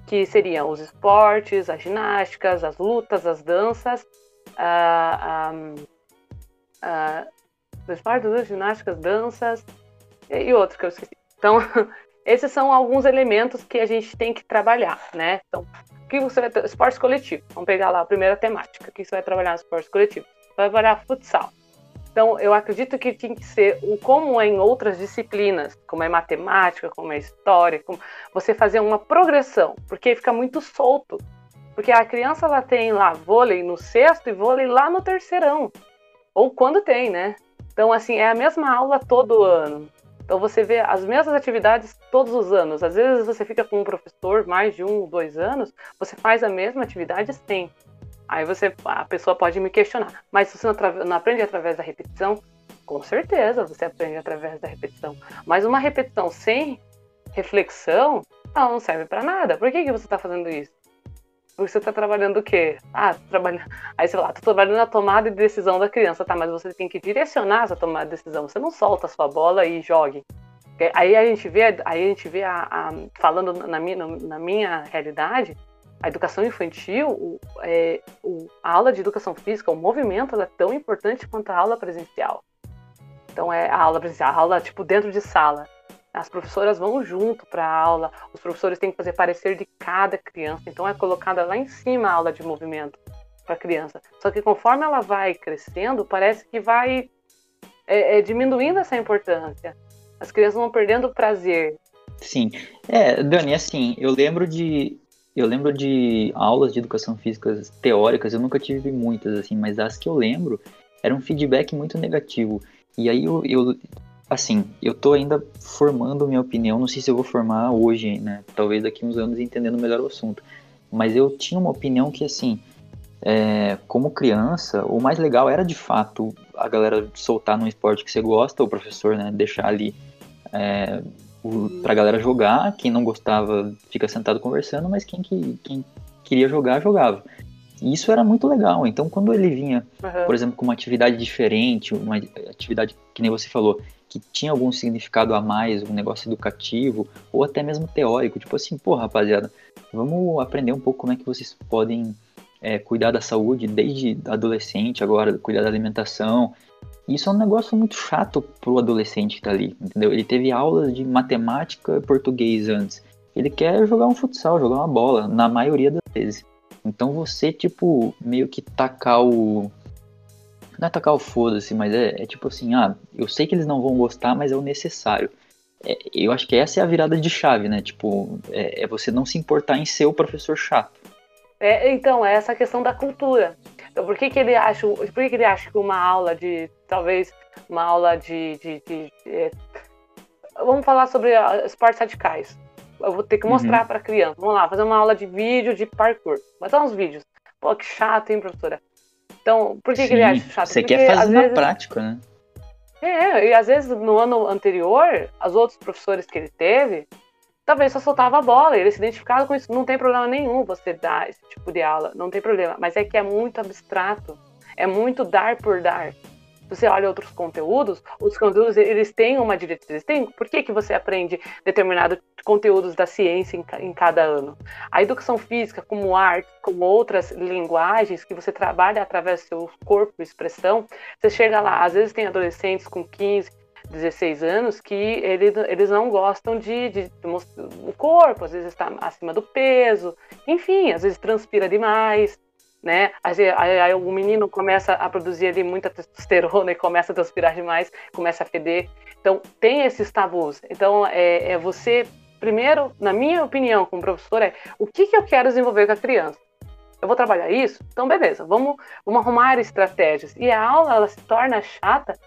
que seriam os esportes, as ginásticas, as lutas, as danças, a, a uh, esportes, ginásticas, danças e, outros que eu esqueci. Então, esses são alguns elementos que a gente tem que trabalhar, né? Então, que você vai ter? Esporte coletivo. Vamos pegar lá a primeira temática. O que você vai trabalhar no esporte coletivo? Vai trabalhar futsal. Então, eu acredito que tem que ser como é em outras disciplinas, como é matemática, como é história, como você fazer uma progressão, porque fica muito solto. Porque a criança ela tem lá vôlei no sexto e vôlei lá no terceirão. Ou quando tem, né? Então, assim, é a mesma aula todo ano. Então, você vê as mesmas atividades todos os anos. Às vezes, você fica com um professor mais de um, dois anos, você faz a mesma atividade sempre. Aí você, a pessoa pode me questionar, mas você não, não aprende através da repetição? Com certeza, você aprende através da repetição. Mas uma repetição sem reflexão, ela não serve para nada. Por que, que você está fazendo isso? Você está trabalhando o quê? Ah, trabalha... aí você fala, tô trabalhando na tomada de decisão da criança, tá? Mas você tem que direcionar essa tomada de decisão. Você não solta a sua bola e jogue. Aí a gente vê, aí a gente vê a, a falando na minha, na minha realidade, a educação infantil, o, é, o, a aula de educação física, o movimento, é tão importante quanto a aula presencial. Então é a aula presencial, a aula tipo dentro de sala. As professoras vão junto para a aula, os professores têm que fazer parecer de cada criança, então é colocada lá em cima a aula de movimento para a criança. Só que conforme ela vai crescendo, parece que vai é, é, diminuindo essa importância. As crianças vão perdendo o prazer. Sim. É, Dani, assim, eu lembro de. Eu lembro de aulas de educação física teóricas, eu nunca tive muitas, assim, mas as que eu lembro era um feedback muito negativo. E aí eu, eu assim, eu tô ainda formando minha opinião, não sei se eu vou formar hoje, né? Talvez daqui uns anos entendendo melhor o assunto. Mas eu tinha uma opinião que, assim, é, como criança, o mais legal era de fato a galera soltar num esporte que você gosta, o professor, né, deixar ali é, o, pra galera jogar. Quem não gostava fica sentado conversando, mas quem, que, quem queria jogar, jogava. E isso era muito legal. Então, quando ele vinha, uhum. por exemplo, com uma atividade diferente, uma atividade que nem você falou, que tinha algum significado a mais, um negócio educativo, ou até mesmo teórico, tipo assim, pô, rapaziada, vamos aprender um pouco como é que vocês podem é, cuidar da saúde desde adolescente agora, cuidar da alimentação. Isso é um negócio muito chato pro adolescente que tá ali, entendeu? Ele teve aulas de matemática e português antes. Ele quer jogar um futsal, jogar uma bola, na maioria das vezes. Então você, tipo, meio que tacar o, não é tacar o foda-se, mas é, é, tipo assim, ah, eu sei que eles não vão gostar, mas é o necessário. É, eu acho que essa é a virada de chave, né? Tipo, é, é, você não se importar em ser o professor chato. É, então, é essa questão da cultura. Então, por que, que ele acha, por que, que ele acha que uma aula de, talvez, uma aula de, de, de, de é, vamos falar sobre esportes radicais. Eu vou ter que mostrar uhum. para criança. Vamos lá, fazer uma aula de vídeo de parkour. Botar uns vídeos. Pô, que chato, hein, professora? Então, por que, Sim, que ele acha chato? Você Porque, quer fazer na vezes, prática, né? É, e às vezes no ano anterior, os outros professores que ele teve, talvez só soltava a bola, ele se identificava com isso. Não tem problema nenhum você dar esse tipo de aula, não tem problema. Mas é que é muito abstrato, é muito dar por dar você olha outros conteúdos, os conteúdos eles têm uma diretriz. Tem, por que, que você aprende determinados conteúdos da ciência em, em, cada ano? A educação física, como arte, como outras linguagens que você trabalha através do seu corpo e expressão, você chega lá, às vezes tem adolescentes com 15, 16 anos que ele, eles não gostam de, de, de o corpo, às vezes está acima do peso, enfim, às vezes transpira demais, né? Aí, aí, aí, o menino começa a produzir ali muita testosterona e começa a transpirar demais, começa a feder. Então, tem esses tabus. Então, é, é você, primeiro, na minha opinião, como professor, é o que, que eu quero desenvolver com a criança? eu vou trabalhar isso? Então, beleza, vamos, vamos arrumar estratégias. E a aula, ela se torna chata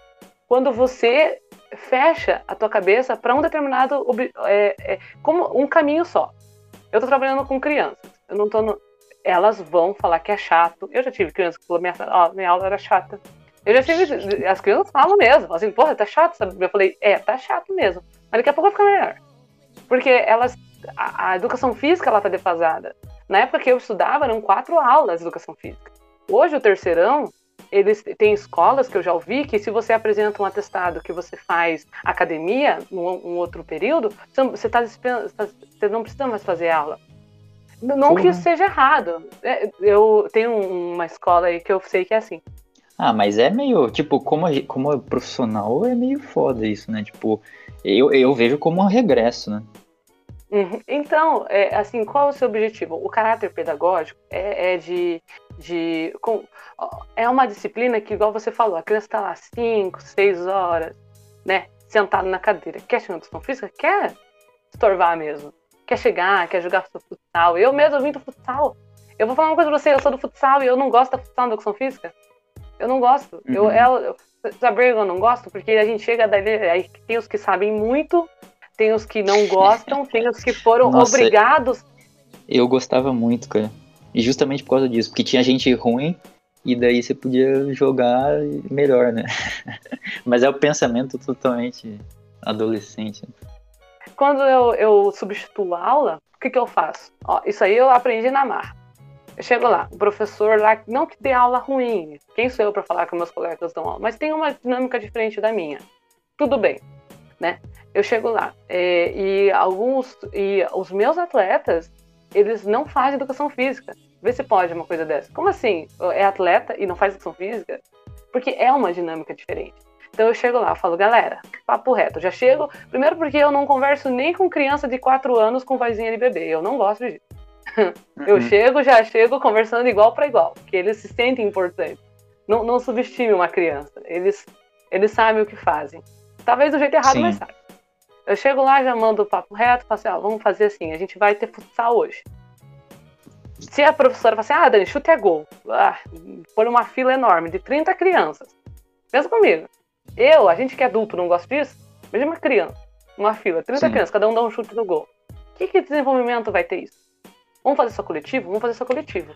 quando você fecha a tua cabeça para um determinado, é, é, como um caminho só. Eu estou trabalhando com crianças, eu não no, elas vão falar que é chato. Eu já tive crianças que falaram, minha, minha aula era chata. Eu já tive, as crianças falam mesmo, assim, porra, tá chato, sabe? Eu falei, é, tá chato mesmo. Mas daqui a pouco vai ficar melhor. Porque elas, a, a educação física, ela tá defasada. Na época que eu estudava, eram quatro aulas de educação física. Hoje, o terceirão, eles têm escolas que eu já ouvi que se você apresenta um atestado que você faz academia, num, um outro período, você, tá, você não precisa mais fazer aula. Não que isso seja errado. É, eu tenho uma escola aí que eu sei que é assim. Ah, mas é meio, tipo, como, como profissional é meio foda isso, né? Tipo, eu, eu vejo como um regresso, né? Uhum. Então, é, assim, qual é o seu objetivo? O caráter pedagógico é, é de, de com, é uma disciplina que, igual você falou, a criança está lá 5, 6 horas, né, sentado na cadeira. Quer educação física? Quer estorvar mesmo. Quer chegar, quer jogar futsal. Eu mesmo vim do futsal. Eu vou falar uma coisa pra você, eu sou do futsal e eu não gosto da futsal na educação física. Eu não gosto. Uhum. Eu, eu, sabe eu não gosto? Porque a gente chega dali, aí tem os que sabem muito tem os que não gostam, tem os que foram Nossa, obrigados. Eu gostava muito, cara. E justamente por causa disso, porque tinha gente ruim e daí você podia jogar melhor, né? Mas é o pensamento totalmente adolescente. Quando eu, eu substituo a aula, o que, que eu faço? Ó, isso aí eu aprendi na mar. Eu chego lá, o professor lá, não que dê aula ruim, quem sou eu para falar que meus colegas dão aula, mas tem uma dinâmica diferente da minha. Tudo bem, né? eu chego lá é, e alguns e os meus atletas eles não fazem educação física. Vê se pode uma coisa dessa. Como assim? É atleta e não faz educação física? Porque é uma dinâmica diferente. Então eu chego lá, falo, galera, papo reto. Eu já chego, primeiro porque eu não converso nem com criança de 4 anos com vozinha de bebê. Eu não gosto disso. eu uhum. chego, já chego conversando igual para igual, porque eles se sentem importantes. Não, não subestime uma criança. Eles, eles sabem o que fazem. Talvez do jeito errado, Sim. mas sabem. Eu chego lá, já mando o papo reto, falo assim, ó, vamos fazer assim, a gente vai ter futsal hoje. Se a professora fala assim, ah, Dani, chute é gol. Ah, por uma fila enorme de 30 crianças. Pensa comigo. Eu, a gente que é adulto, não gosta disso? Veja uma criança, uma fila, 30 Sim. crianças, cada um dá um chute no gol. Que, que desenvolvimento vai ter isso? Vamos fazer só coletivo? Vamos fazer só coletivo.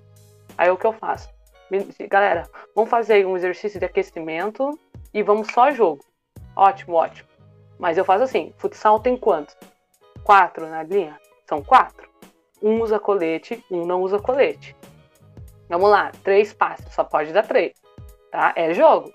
Aí o que eu faço? Galera, vamos fazer um exercício de aquecimento e vamos só jogo. Ótimo, ótimo. Mas eu faço assim: futsal tem quantos? Quatro na linha? São quatro. Um usa colete, um não usa colete. Vamos lá, três passes, só pode dar três. Tá? É jogo.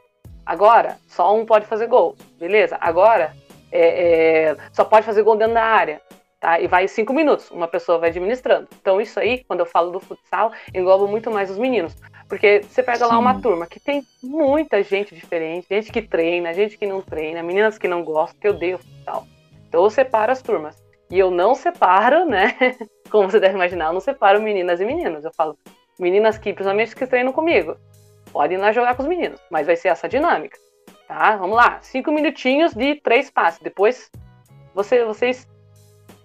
Agora, só um pode fazer gol. Beleza? Agora, é, é, só pode fazer gol dentro da área. Tá? E vai cinco minutos, uma pessoa vai administrando. Então, isso aí, quando eu falo do futsal, engloba muito mais os meninos. Porque você pega Sim. lá uma turma que tem muita gente diferente, gente que treina, gente que não treina, meninas que não gostam, que odeio tal. Então eu separo as turmas. E eu não separo, né? Como você deve imaginar, eu não separo meninas e meninos. Eu falo, meninas que, principalmente que treinam comigo, podem ir lá jogar com os meninos, mas vai ser essa dinâmica. Tá? Vamos lá, cinco minutinhos de três passes. Depois você, vocês.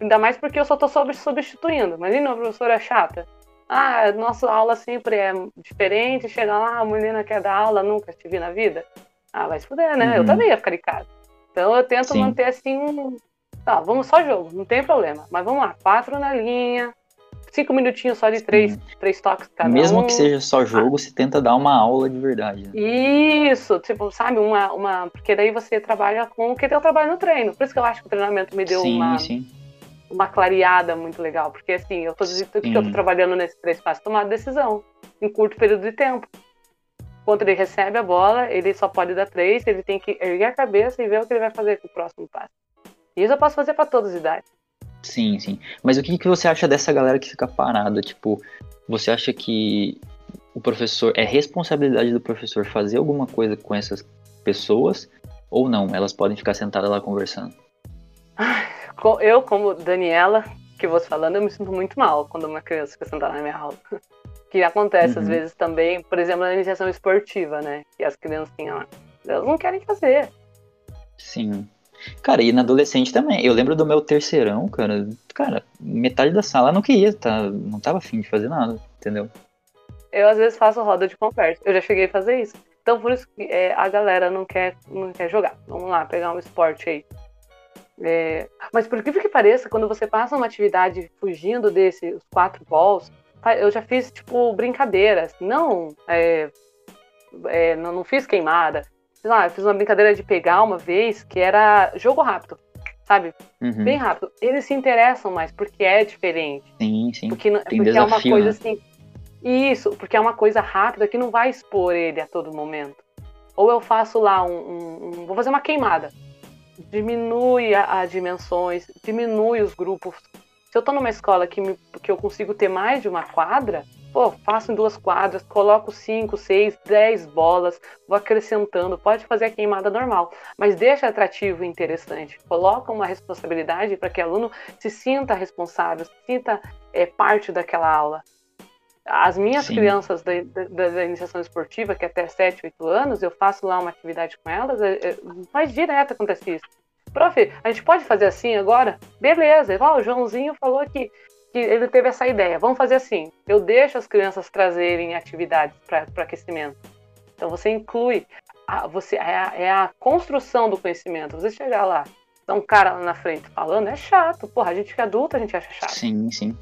Ainda mais porque eu só tô substituindo. Imagina a professora chata ah, nossa aula sempre é diferente, chega lá, a menina quer dar aula, nunca te vi na vida. Ah, vai se fuder, né? Uhum. Eu também ia ficar de casa. Então eu tento Sim. manter assim um. Tá, vamos só jogo, não tem problema. Mas vamos lá, quatro na linha, cinco minutinhos só de três, três toques cada Mesmo um. que seja só jogo, ah. você tenta dar uma aula de verdade. Né? Isso, tipo, sabe, uma, uma. Porque daí você trabalha com o que eu trabalho no treino. Por isso que eu acho que o treinamento me deu sim, uma. Sim uma clareada muito legal, porque assim, eu tô, tudo que eu tô trabalhando nesse três passos, tomar decisão em curto período de tempo. Quando ele recebe a bola, ele só pode dar três, ele tem que erguer a cabeça e ver o que ele vai fazer com o próximo passo. E isso eu posso fazer para todas as idades. Sim, sim. Mas o que, que você acha dessa galera que fica parada? Tipo, você acha que o professor é responsabilidade do professor fazer alguma coisa com essas pessoas ou não? Elas podem ficar sentadas lá conversando? eu, como Daniela, que vou falando, eu me sinto muito mal quando uma criança fica sentada na minha aula. Que acontece uhum. às vezes também, por exemplo, na iniciação esportiva, né? Que as criancinhas lá, elas não querem fazer. Sim. Cara, e na adolescente também. Eu lembro do meu terceirão, cara. Cara, metade da sala não queria, tá, não tava afim de fazer nada, entendeu? eu às vezes faço roda de conversa. Eu já cheguei a fazer isso. Então por isso que é, a galera não quer, não quer jogar. Vamos lá, pegar um esporte aí. É, mas por incrível que pareça, quando você passa uma atividade fugindo desses quatro balls, eu já fiz tipo brincadeiras. Não, é, é, não, não, fiz queimada. Lá, eu fiz uma brincadeira de pegar uma vez que era jogo rápido sabe? Uhum. Bem rápido. Eles se interessam mais porque é diferente. Sim, sim. Porque, Tem porque desafio, é uma coisa né? assim. Isso, porque é uma coisa rápida que não vai expor ele a todo momento. Ou eu faço lá um. um, um vou fazer uma queimada. Diminui as dimensões, diminui os grupos. Se eu tô numa escola que, me, que eu consigo ter mais de uma quadra, Pô, faço em duas quadras, coloco cinco, seis, dez bolas, vou acrescentando. Pode fazer a queimada normal, mas deixa atrativo e interessante. Coloca uma responsabilidade para que o aluno se sinta responsável, se sinta é, parte daquela aula. As minhas Sim. crianças da, da, da, iniciação esportiva, que é até 7, 8 anos, eu faço lá uma atividade com elas, é, é, mais direto acontece isso. Prof, a gente pode fazer assim agora? Beleza. Ó, o Joãozinho falou que que ele teve essa ideia. Vamos fazer assim: eu deixo as crianças trazerem atividades para aquecimento. Então você inclui, a, você é a, é a, construção do conhecimento. Você chegar lá, tá um cara lá na frente falando, é chato. Porra, a gente que é adulto, a gente acha chato. Sim, sim.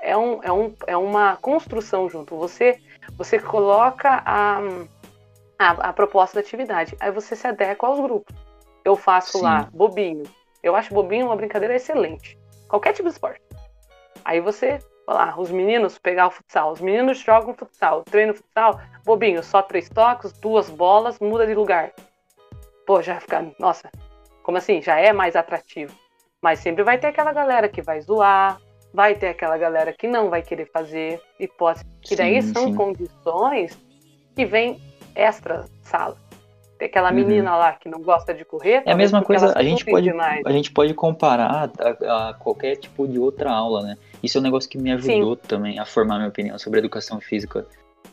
É, um, é, um, é uma construção junto. Você, você coloca a, a, a proposta da atividade, aí você se adequa aos grupos. Eu faço sim. lá bobinho. Eu acho bobinho uma brincadeira excelente. Qualquer tipo de esporte. Aí você, lá, os meninos pegar o futsal, os meninos jogam futsal, treino futsal, bobinho, só três toques, duas bolas, muda de lugar. Pô, já fica, nossa, como assim? Já é mais atrativo. Mas sempre vai ter aquela galera que vai zoar, vai ter aquela galera que não vai querer fazer hipótese. Que daí sim, são sim. condições que vem extra sala. Tem aquela uhum. menina uhum. lá que não gosta de correr. É a mesma coisa, a gente, pode, a gente pode comparar a, a, qualquer tipo de outra aula, né? Isso é um negócio que me ajudou Sim. também a formar minha opinião sobre educação física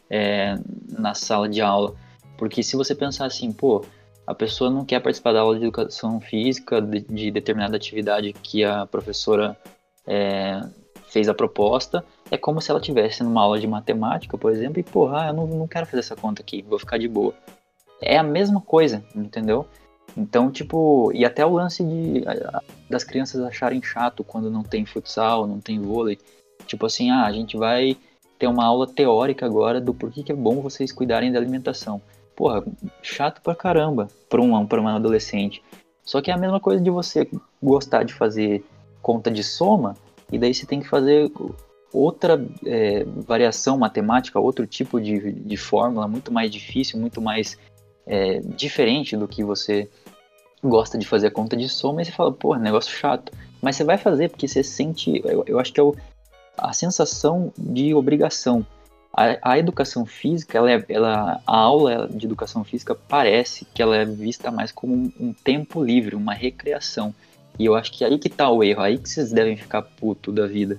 é, na sala de aula. Porque se você pensar assim, pô, a pessoa não quer participar da aula de educação física, de, de determinada atividade que a professora é, fez a proposta, é como se ela tivesse numa aula de matemática, por exemplo, e, porra, ah, eu não, não quero fazer essa conta aqui, vou ficar de boa. É a mesma coisa, entendeu? Então, tipo, e até o lance de das crianças acharem chato quando não tem futsal, não tem vôlei. Tipo assim, ah, a gente vai ter uma aula teórica agora do porquê que é bom vocês cuidarem da alimentação. Porra, chato pra caramba pra um, pra um adolescente. Só que é a mesma coisa de você gostar de fazer conta de soma, e daí você tem que fazer outra é, variação matemática, outro tipo de, de fórmula, muito mais difícil, muito mais é, diferente do que você gosta de fazer a conta de soma e você fala, pô, negócio chato. Mas você vai fazer porque você sente, eu, eu acho que é o, a sensação de obrigação. A, a educação física, ela, é, ela, a aula de educação física parece que ela é vista mais como um, um tempo livre, uma recreação. E eu acho que aí que tá o erro, aí que vocês devem ficar puto da vida.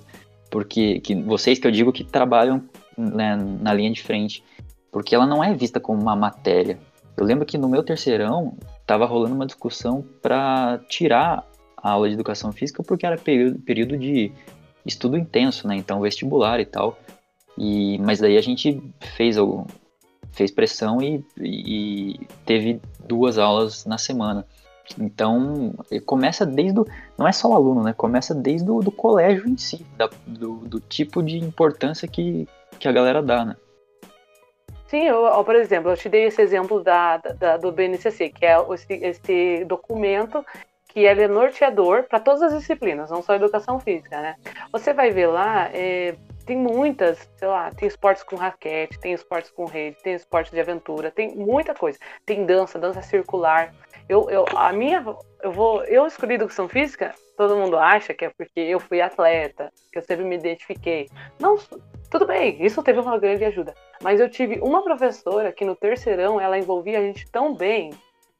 Porque que vocês que eu digo que trabalham né, na linha de frente. Porque ela não é vista como uma matéria. Eu lembro que no meu terceirão, estava rolando uma discussão para tirar a aula de educação física porque era período, período de estudo intenso, né? Então vestibular e tal. E mas daí a gente fez fez pressão e, e teve duas aulas na semana. Então começa desde o, não é só o aluno, né? Começa desde o do colégio em si, da, do, do tipo de importância que, que a galera dá, né? Sim, eu, por exemplo, eu te dei esse exemplo da, da do BNCC, que é esse, esse documento que ele é norteador para todas as disciplinas, não só educação física, né? Você vai ver lá, é, tem muitas, sei lá, tem esportes com raquete, tem esportes com rede, tem esportes de aventura, tem muita coisa. Tem dança, dança circular. Eu, eu, a minha, eu vou, eu escolhi educação física, todo mundo acha que é porque eu fui atleta, que eu sempre me identifiquei. Não, tudo bem, isso teve uma grande ajuda. Mas eu tive uma professora que no terceirão ela envolvia a gente tão bem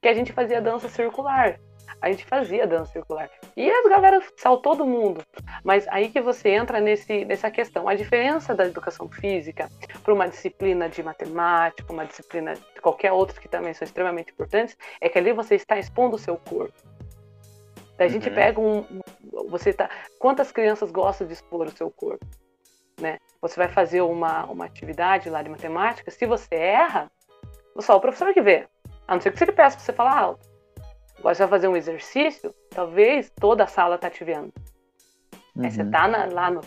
que a gente fazia dança circular. A gente fazia dança circular. E as galera saltou do mundo. Mas aí que você entra nesse, nessa questão. A diferença da educação física para uma disciplina de matemática, uma disciplina de qualquer outra que também são extremamente importantes, é que ali você está expondo o seu corpo. A gente uhum. pega um. Você tá. Quantas crianças gostam de expor o seu corpo? né? Você vai fazer uma, uma atividade lá de matemática, se você erra, só o professor que vê. A não ser que você peça para você falar alto. Agora você vai fazer um exercício, talvez toda a sala tá te vendo. Uhum. Aí você uhum. tá na, lá no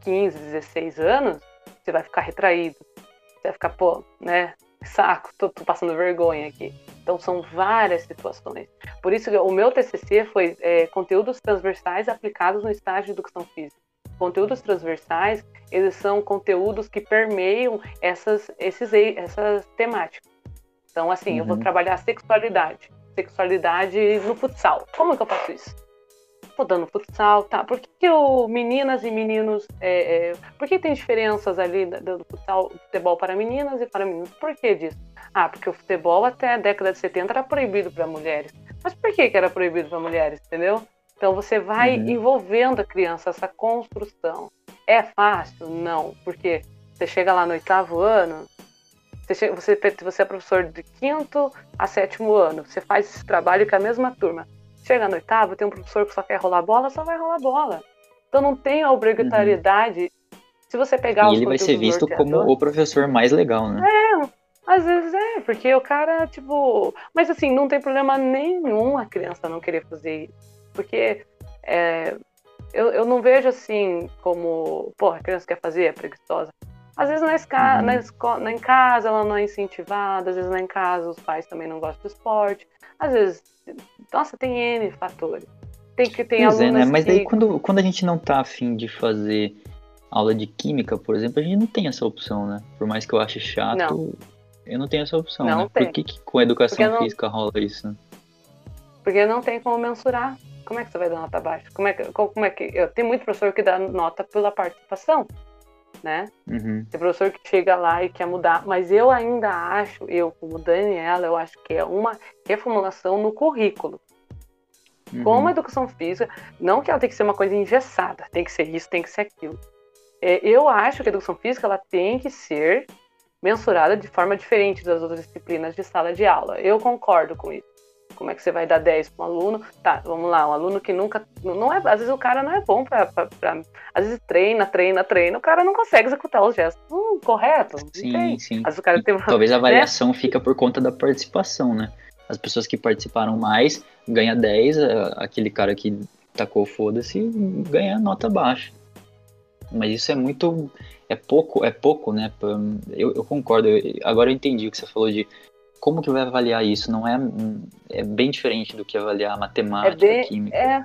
15, 16 anos, você vai ficar retraído. Você vai ficar, pô, né? Saco, tô, tô passando vergonha aqui. Então são várias situações. Por isso o meu TCC foi é, conteúdos transversais aplicados no estágio de educação física. Conteúdos transversais, eles são conteúdos que permeiam essas, esses, essas temáticas. Então, assim, uhum. eu vou uhum. trabalhar sexualidade. Sexualidade no futsal. Como é que eu faço isso? Vou futsal, tá? Por que, que o meninas e meninos. É, é, por que tem diferenças ali do futsal, futebol para meninas e para meninos? Por que disso? Ah, porque o futebol até a década de 70 era proibido para mulheres. Mas por que, que era proibido para mulheres, entendeu? Então você vai uhum. envolvendo a criança essa construção. É fácil? Não, porque você chega lá no oitavo ano, você, chega, você, você é professor de quinto a sétimo ano, você faz esse trabalho com a mesma turma. Chega no oitavo, tem um professor que só quer rolar bola, só vai rolar bola. Então não tem a obrigatoriedade. Uhum. Se você pegar e ele vai ser visto como o professor mais legal, né? É, às vezes é, porque o cara, tipo. Mas assim, não tem problema nenhum a criança não querer fazer isso. Porque é, eu, eu não vejo assim como, porra, a criança quer fazer, é preguiçosa. Às vezes na, esca uhum. na, escola, na, em casa ela não é incentivada, às vezes lá em casa os pais também não gostam do esporte. Às vezes, nossa, tem N fatores. Tem que ter pois é, né? Mas que... daí quando, quando a gente não tá afim de fazer aula de química, por exemplo, a gente não tem essa opção, né? Por mais que eu ache chato, não. eu não tenho essa opção, não né? Tem. Por que, que com a educação física rola isso? Porque não tem como mensurar. Como é que você vai dar nota baixa? Como é que, como é que eu tenho muito professor que dá nota pela participação, né? Uhum. Tem professor que chega lá e quer mudar, mas eu ainda acho, eu como Daniela, eu acho que é uma reformulação no currículo. Uhum. Como a educação física, não que ela tem que ser uma coisa engessada, tem que ser isso, tem que ser aquilo. É, eu acho que a educação física ela tem que ser mensurada de forma diferente das outras disciplinas de sala de aula. Eu concordo com isso. Como é que você vai dar 10 para um aluno? Tá, vamos lá, um aluno que nunca. Não é, às vezes o cara não é bom para. Às vezes treina, treina, treina, o cara não consegue executar os gestos hum, correto. Sim, sim. Às o cara tem, Talvez a né? avaliação né? fica por conta da participação, né? As pessoas que participaram mais ganha 10, aquele cara que tacou foda-se ganha nota baixa. Mas isso é muito. É pouco, é pouco, né? Eu, eu concordo. Eu, agora eu entendi o que você falou de como que vai avaliar isso? Não é é bem diferente do que avaliar matemática, é bem, química. É,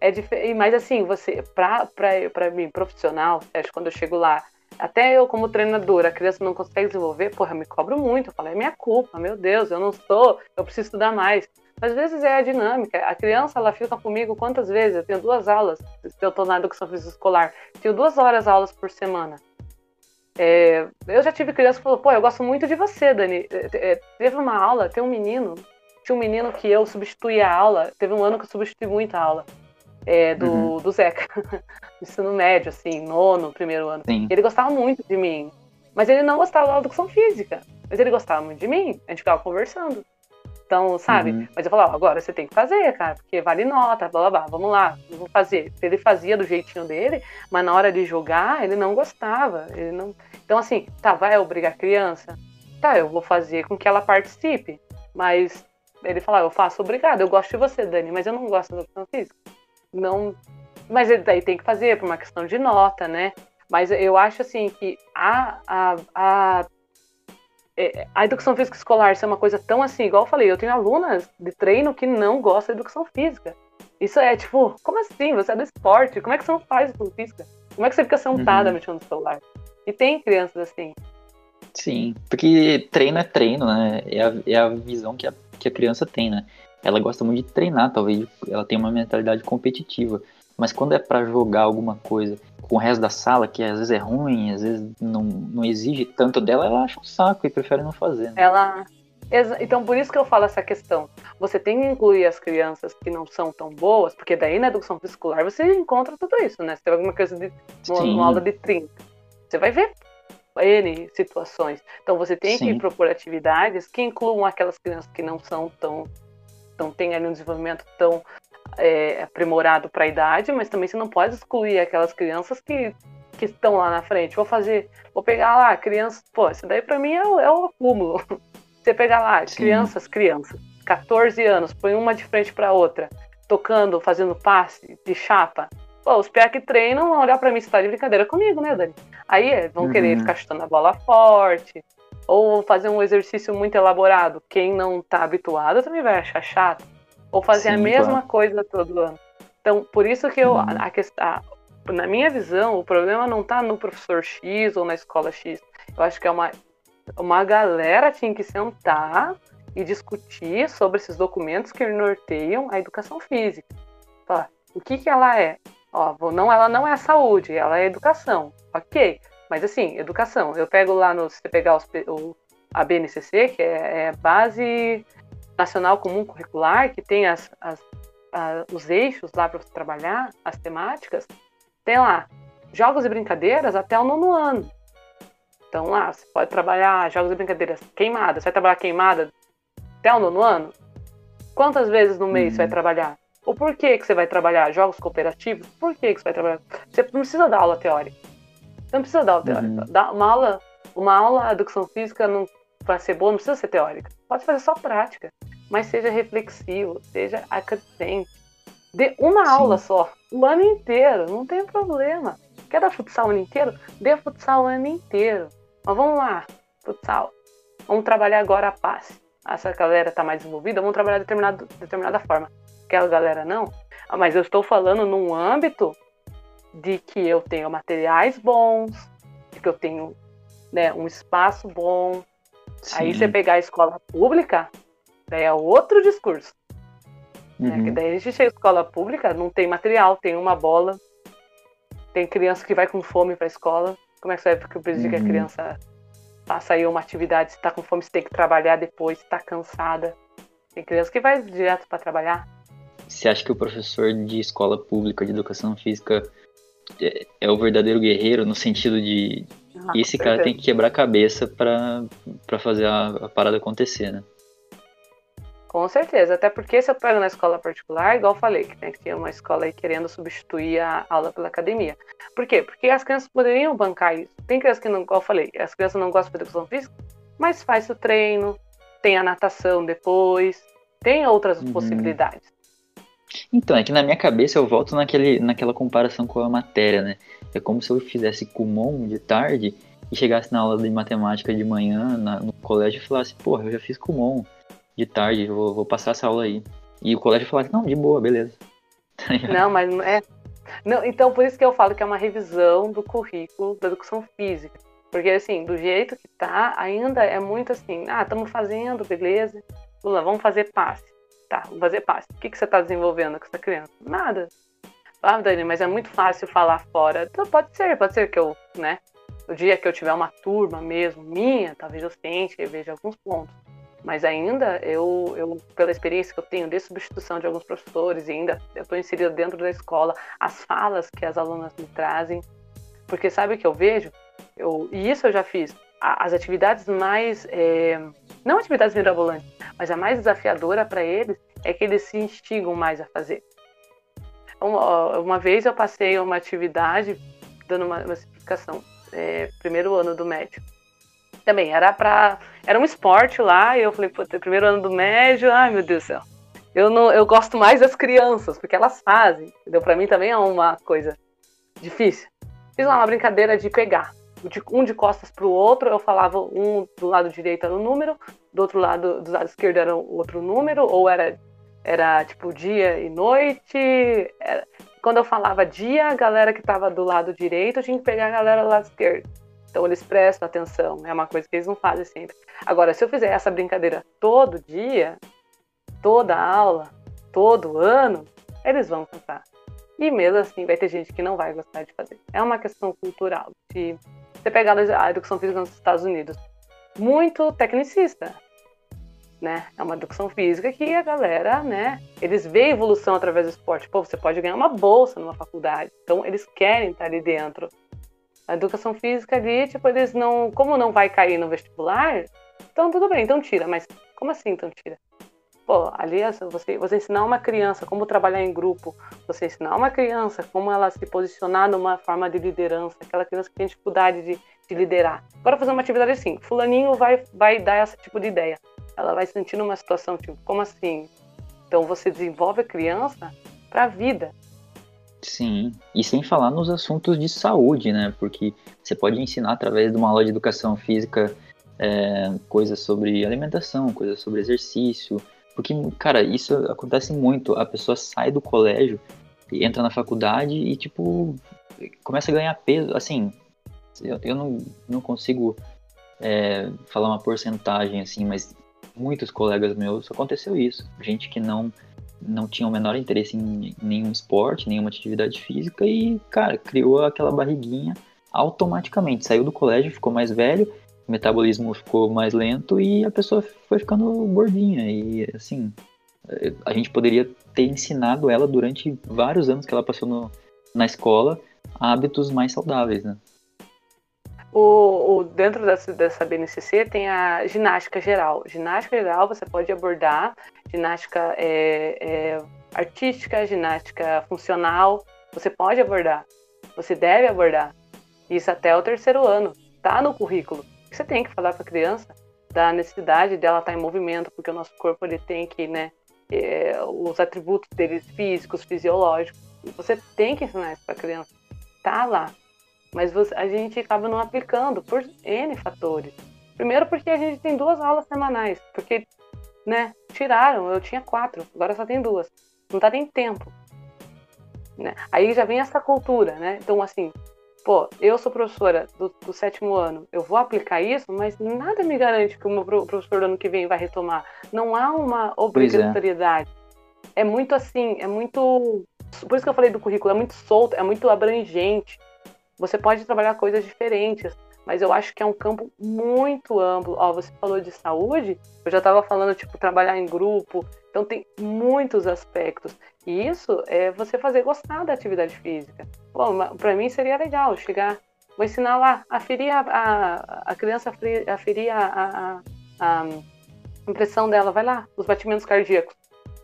é diferente, mas assim, você para para mim profissional, acho quando eu chego lá, até eu como treinadora, a criança não consegue desenvolver, porra, eu me cobro muito, eu falo, é minha culpa, meu Deus, eu não sou, eu preciso estudar mais. Às vezes é a dinâmica. A criança, ela fica comigo quantas vezes? Eu tenho duas aulas, se eu estou na educação física escolar, tenho duas horas aulas por semana. É, eu já tive criança que falou, pô, eu gosto muito de você, Dani. É, é, teve uma aula, tem um menino, tinha um menino que eu substituí a aula, teve um ano que eu substituí muita aula. É, do, uhum. do Zeca, ensino médio, assim, nono, primeiro ano. Sim. Ele gostava muito de mim, mas ele não gostava da educação física. Mas ele gostava muito de mim, a gente ficava conversando. Então, sabe? Uhum. Mas eu falava, agora você tem que fazer, cara, porque vale nota, blá blá blá, vamos lá, vou fazer. Ele fazia do jeitinho dele, mas na hora de jogar, ele não gostava. Ele não... Então, assim, tá, vai obrigar a criança? Tá, eu vou fazer com que ela participe. Mas ele falava, eu faço obrigado, eu gosto de você, Dani, mas eu não gosto da educação física. Não. Mas ele daí tem que fazer por uma questão de nota, né? Mas eu acho assim que a, a, a, a educação física escolar ser uma coisa tão assim, igual eu falei, eu tenho alunas de treino que não gostam de educação física. Isso é tipo, como assim? Você é do esporte, como é que você não faz educação física? Como é que você fica sentada uhum. mexendo no celular? E tem crianças assim. Sim, porque treino é treino, né? É a, é a visão que a, que a criança tem, né? Ela gosta muito de treinar, talvez ela tenha uma mentalidade competitiva. Mas quando é para jogar alguma coisa com o resto da sala, que às vezes é ruim, às vezes não, não exige tanto dela, ela acha um saco e prefere não fazer. Né? Ela. Então, por isso que eu falo essa questão. Você tem que incluir as crianças que não são tão boas, porque daí na educação escolar você encontra tudo isso, né? Se tem alguma coisa de uma, uma aula de 30 você vai ver N situações. Então você tem Sim. que propor atividades que incluam aquelas crianças que não são tão. não têm ali um desenvolvimento tão é, aprimorado para a idade, mas também você não pode excluir aquelas crianças que que estão lá na frente. Vou fazer, vou pegar lá crianças. Pô, isso daí para mim é o, é o acúmulo. Você pegar lá Sim. crianças, crianças, 14 anos, põe uma de frente para outra, tocando, fazendo passe de chapa. Pô, os PA que treinam vão olhar para mim e tá de brincadeira comigo, né, Dani? Aí é, vão uhum. querer ficar chutando a bola forte, ou fazer um exercício muito elaborado. Quem não tá habituado também vai achar chato. Ou fazer Sim, a mesma claro. coisa todo ano. Então, por isso que eu, uhum. a, a, na minha visão, o problema não está no professor X ou na escola X. Eu acho que é uma, uma galera tinha que sentar e discutir sobre esses documentos que norteiam a educação física. Falar, o que, que ela é? Ó, não, ela não é saúde, ela é educação. Ok, mas assim, educação. Eu pego lá no. Se você pegar os, o, a BNCC, que é, é Base Nacional Comum Curricular, que tem as, as os eixos lá para você trabalhar, as temáticas, tem lá jogos e brincadeiras até o nono ano. Então lá, você pode trabalhar jogos e brincadeiras queimadas. Você vai trabalhar queimada até o nono ano? Quantas vezes no mês uhum. você vai uhum. trabalhar? O porquê que você vai trabalhar jogos cooperativos? Por que, que você vai trabalhar? Você não precisa dar aula teórica. Você não precisa dar aula teórica. Uhum. Dá uma aula, uma aula de educação física para ser boa não precisa ser teórica. Pode fazer só prática mas seja reflexivo, seja acrescente. Dê uma Sim. aula só, o ano inteiro, não tem problema. Quer dar futsal o ano inteiro? Dê futsal o ano inteiro. Mas vamos lá, futsal. Vamos trabalhar agora a passe. Essa galera está mais desenvolvida, vamos trabalhar de determinada, determinada forma. Aquela galera não. Ah, mas eu estou falando num âmbito de que eu tenho materiais bons, de que eu tenho né, um espaço bom. Sim. Aí você pegar a escola pública, Daí é outro discurso. Uhum. Né? Que daí a gente chega à escola pública, não tem material, tem uma bola, tem criança que vai com fome para a escola. Como é que você vai pedir uhum. que a criança faça aí uma atividade, se está com fome, se tem que trabalhar depois, se está cansada. Tem criança que vai direto para trabalhar. Você acha que o professor de escola pública de educação física é, é o verdadeiro guerreiro no sentido de ah, esse cara tem que quebrar a cabeça para fazer a, a parada acontecer, né? Com certeza, até porque se eu pego na escola particular, igual eu falei, que tem que ter uma escola aí querendo substituir a aula pela academia. Por quê? Porque as crianças poderiam bancar isso. Tem crianças que não, igual eu falei, as crianças não gostam de educação física, mas faz o treino, tem a natação depois, tem outras uhum. possibilidades. Então, é que na minha cabeça eu volto naquele, naquela comparação com a matéria, né? É como se eu fizesse Kumon de tarde e chegasse na aula de matemática de manhã na, no colégio e falasse, porra, eu já fiz Kumon de tarde, vou, vou passar essa aula aí. E o colégio falou assim, não, de boa, beleza. não, mas não é. Não, então por isso que eu falo que é uma revisão do currículo da educação física. Porque assim, do jeito que tá, ainda é muito assim, ah, estamos fazendo, beleza. Lula, vamos fazer passe. Tá, vamos fazer passe. O que, que você está desenvolvendo com essa criança? Nada. Ah, Dani, mas é muito fácil falar fora. Então pode ser, pode ser que eu, né? O dia que eu tiver uma turma mesmo, minha, talvez eu sente e veja alguns pontos. Mas ainda, eu, eu, pela experiência que eu tenho de substituição de alguns professores, e ainda eu estou inserida dentro da escola, as falas que as alunas me trazem, porque sabe o que eu vejo? Eu, e isso eu já fiz. As atividades mais. É, não atividades mirabolantes, mas a mais desafiadora para eles é que eles se instigam mais a fazer. Uma, uma vez eu passei uma atividade dando uma, uma explicação, é, primeiro ano do médio também era para era um esporte lá e eu falei, primeiro ano do médio, ai meu Deus do céu. Eu não eu gosto mais das crianças, porque elas fazem. Entendeu? Para mim também é uma coisa difícil. Fiz lá uma brincadeira de pegar. Um de costas para o outro, eu falava um do lado direito era um número, do outro lado, do lado esquerdo era outro número, ou era era tipo dia e noite. Era... Quando eu falava dia, a galera que estava do lado direito tinha que pegar a galera do lado esquerdo. Então eles prestam atenção, é uma coisa que eles não fazem sempre. Agora, se eu fizer essa brincadeira todo dia, toda aula, todo ano, eles vão cantar. E mesmo assim vai ter gente que não vai gostar de fazer. É uma questão cultural. Se você pegar a educação física nos Estados Unidos, muito tecnicista, né? É uma educação física que a galera, né? Eles veem evolução através do esporte. Pô, você pode ganhar uma bolsa numa faculdade. Então eles querem estar ali dentro a educação física ali, tipo, eles não. Como não vai cair no vestibular, então tudo bem, então tira. Mas como assim então tira? Pô, ali você, você ensinar uma criança como trabalhar em grupo, você ensinar uma criança como ela se posicionar numa forma de liderança, aquela criança que tem dificuldade de, de liderar. Bora fazer uma atividade assim, fulaninho vai, vai dar esse tipo de ideia. Ela vai sentir numa situação tipo, como assim? Então você desenvolve a criança para a vida. Sim, e sem falar nos assuntos de saúde, né? Porque você pode ensinar através de uma aula de educação física é, coisas sobre alimentação, coisas sobre exercício. Porque, cara, isso acontece muito. A pessoa sai do colégio, entra na faculdade e, tipo, começa a ganhar peso. Assim, eu, eu não, não consigo é, falar uma porcentagem, assim, mas muitos colegas meus aconteceu isso. Gente que não não tinha o menor interesse em nenhum esporte, nenhuma atividade física e, cara, criou aquela barriguinha automaticamente. Saiu do colégio, ficou mais velho, o metabolismo ficou mais lento e a pessoa foi ficando gordinha. E, assim, a gente poderia ter ensinado ela durante vários anos que ela passou no, na escola hábitos mais saudáveis, né? O, o, dentro dessa, dessa BNCC tem a ginástica geral. Ginástica geral você pode abordar ginástica é, é, artística, ginástica funcional. Você pode abordar, você deve abordar. Isso até o terceiro ano. Tá no currículo. Você tem que falar para a criança da necessidade dela estar tá em movimento, porque o nosso corpo ele tem que, né, é, os atributos deles físicos, fisiológicos. Você tem que ensinar isso para a criança. Tá lá mas você, a gente acaba não aplicando por N fatores. Primeiro porque a gente tem duas aulas semanais, porque, né, tiraram, eu tinha quatro, agora só tem duas. Não tá nem tempo. Né? Aí já vem essa cultura, né? Então, assim, pô, eu sou professora do, do, sétimo ano, eu vou aplicar isso, mas nada me garante que o meu professor do ano que vem vai retomar. Não há uma é. obrigatoriedade. É. é muito assim, é muito. Por isso que eu falei do currículo, é muito solto, é muito abrangente. Você pode trabalhar coisas diferentes, mas eu acho que é um campo muito amplo. Ó, você falou de saúde, eu já estava falando, tipo, trabalhar em grupo, então tem muitos aspectos. E isso é você fazer gostar da atividade física. Para mim seria legal chegar, vou ensinar lá, a ferir a, a, a criança, a ferir a, a, a impressão dela, vai lá, os batimentos cardíacos.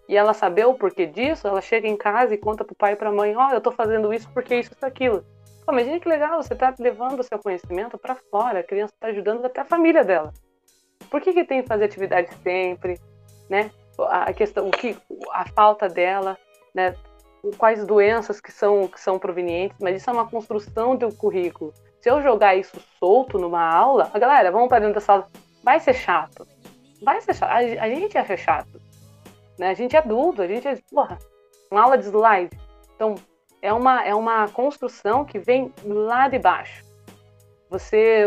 E ela saber o porquê disso, ela chega em casa e conta pro pai e pra mãe, ó, oh, eu tô fazendo isso porque isso e aquilo. Pô, imagina que legal, você está levando o seu conhecimento para fora, a criança está ajudando até a família dela. Por que, que tem que fazer atividade sempre, né? A questão, o que, a falta dela, né? Quais doenças que são, que são provenientes, mas isso é uma construção do currículo. Se eu jogar isso solto numa aula, a galera, vamos para dentro da sala, vai ser chato. Vai ser chato. A, a gente acha chato. Né? A gente é adulto, a gente é, porra, uma aula de slide. Então, é uma, é uma construção que vem lá de baixo. Você,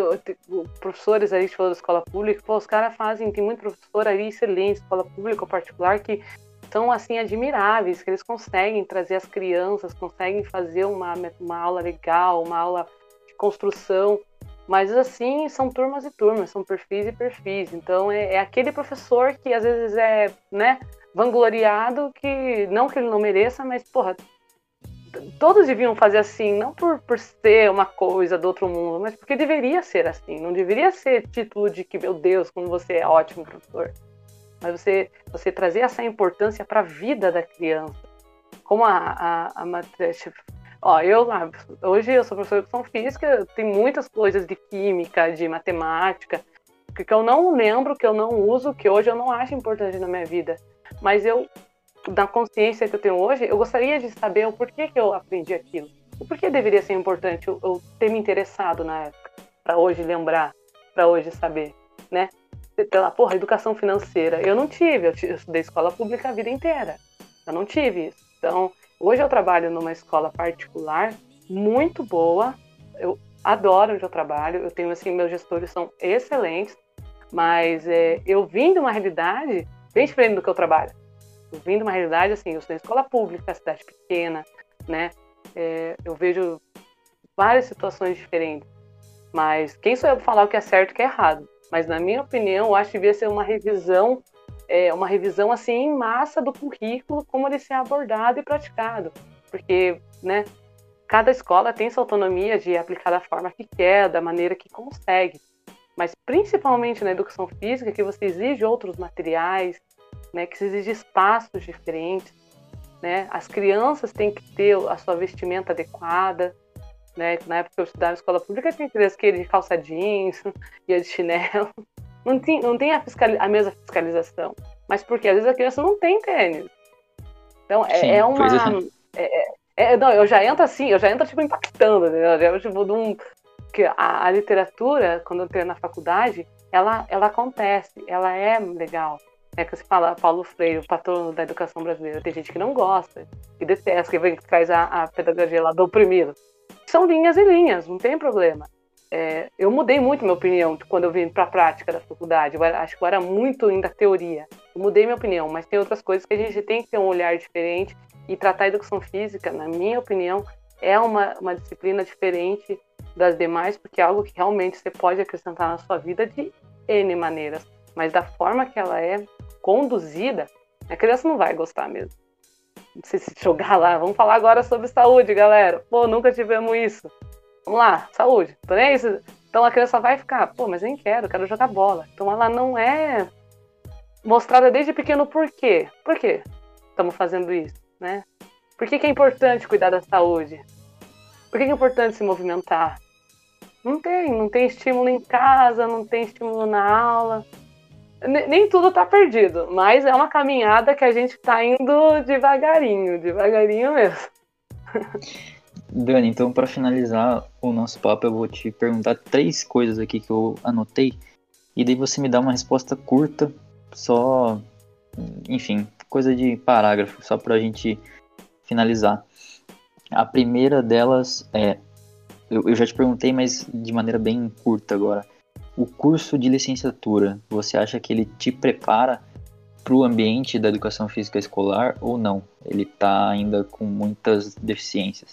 professores aí, falou da escola pública, pô, os caras fazem, tem muito professor aí excelente, escola pública ou particular, que são, assim, admiráveis, que eles conseguem trazer as crianças, conseguem fazer uma, uma aula legal, uma aula de construção, mas, assim, são turmas e turmas, são perfis e perfis. Então, é, é aquele professor que, às vezes, é, né, vangloriado, que não que ele não mereça, mas, porra, todos deviam fazer assim, não por, por ser uma coisa do outro mundo, mas porque deveria ser assim. Não deveria ser título de que, meu Deus, como você é ótimo professor. Mas você, você trazer essa importância para a vida da criança. Como a, a, a Matheus. Ó, eu lá, hoje eu sou professor de educação física, tem muitas coisas de química, de matemática, que eu não lembro, que eu não uso, que hoje eu não acho importante na minha vida. Mas eu da consciência que eu tenho hoje, eu gostaria de saber o porquê que eu aprendi aquilo. O porquê deveria ser importante eu, eu ter me interessado na época, para hoje lembrar, para hoje saber, né? Pela porra, educação financeira. Eu não tive, eu, eu estudei escola pública a vida inteira. Eu não tive isso. Então, hoje eu trabalho numa escola particular muito boa. Eu adoro onde eu trabalho. Eu tenho assim, meus gestores são excelentes, mas é, eu vim de uma realidade bem diferente do que eu trabalho vim de uma realidade assim, eu sou em escola pública, cidade pequena, né? É, eu vejo várias situações diferentes. Mas quem sou eu para falar o que é certo e o que é errado? Mas na minha opinião, eu acho que devia ser uma revisão, é, uma revisão assim em massa do currículo, como ele ser abordado e praticado, porque, né? Cada escola tem sua autonomia de aplicar da forma que quer, da maneira que consegue. Mas principalmente na educação física, que você exige outros materiais, né, que se exige espaços diferentes, né? As crianças têm que ter a sua vestimenta adequada, né? Na época que eu estudava na escola pública, tinha crianças que ia de calça jeans, ia de chinelo. Não tem, não tem a, fiscal, a mesma fiscalização. Mas porque às vezes a criança não tem tênis. Então é, Sim, é uma. É, é, é, não, eu já entro assim, eu já entro tipo impactando, né? Eu já, tipo, de um, que a, a, literatura, quando eu entrei na faculdade, ela, ela acontece, ela é legal. É que você fala Paulo Freire, o patrono da educação brasileira. Tem gente que não gosta, que detesta, que, vem, que traz a, a pedagogia lá do oprimido. São linhas e linhas, não tem problema. É, eu mudei muito minha opinião quando eu vim para a prática da faculdade. Eu acho que eu era muito ainda teoria. Eu mudei minha opinião, mas tem outras coisas que a gente tem que ter um olhar diferente e tratar a educação física, na minha opinião, é uma, uma disciplina diferente das demais, porque é algo que realmente você pode acrescentar na sua vida de N maneiras. Mas da forma que ela é conduzida, a criança não vai gostar mesmo. Se jogar lá, vamos falar agora sobre saúde, galera. Pô, nunca tivemos isso. Vamos lá, saúde. Então. Então a criança vai ficar, pô, mas nem quero, quero jogar bola. Então ela não é mostrada desde pequeno por quê? Por quê estamos fazendo isso, né? Por que, que é importante cuidar da saúde? Por que, que é importante se movimentar? Não tem, não tem estímulo em casa, não tem estímulo na aula. Nem tudo está perdido, mas é uma caminhada que a gente está indo devagarinho, devagarinho mesmo. Dani, então para finalizar o nosso papo, eu vou te perguntar três coisas aqui que eu anotei e daí você me dá uma resposta curta, só, enfim, coisa de parágrafo, só para a gente finalizar. A primeira delas é, eu, eu já te perguntei, mas de maneira bem curta agora. O curso de licenciatura, você acha que ele te prepara para o ambiente da educação física escolar ou não? Ele está ainda com muitas deficiências.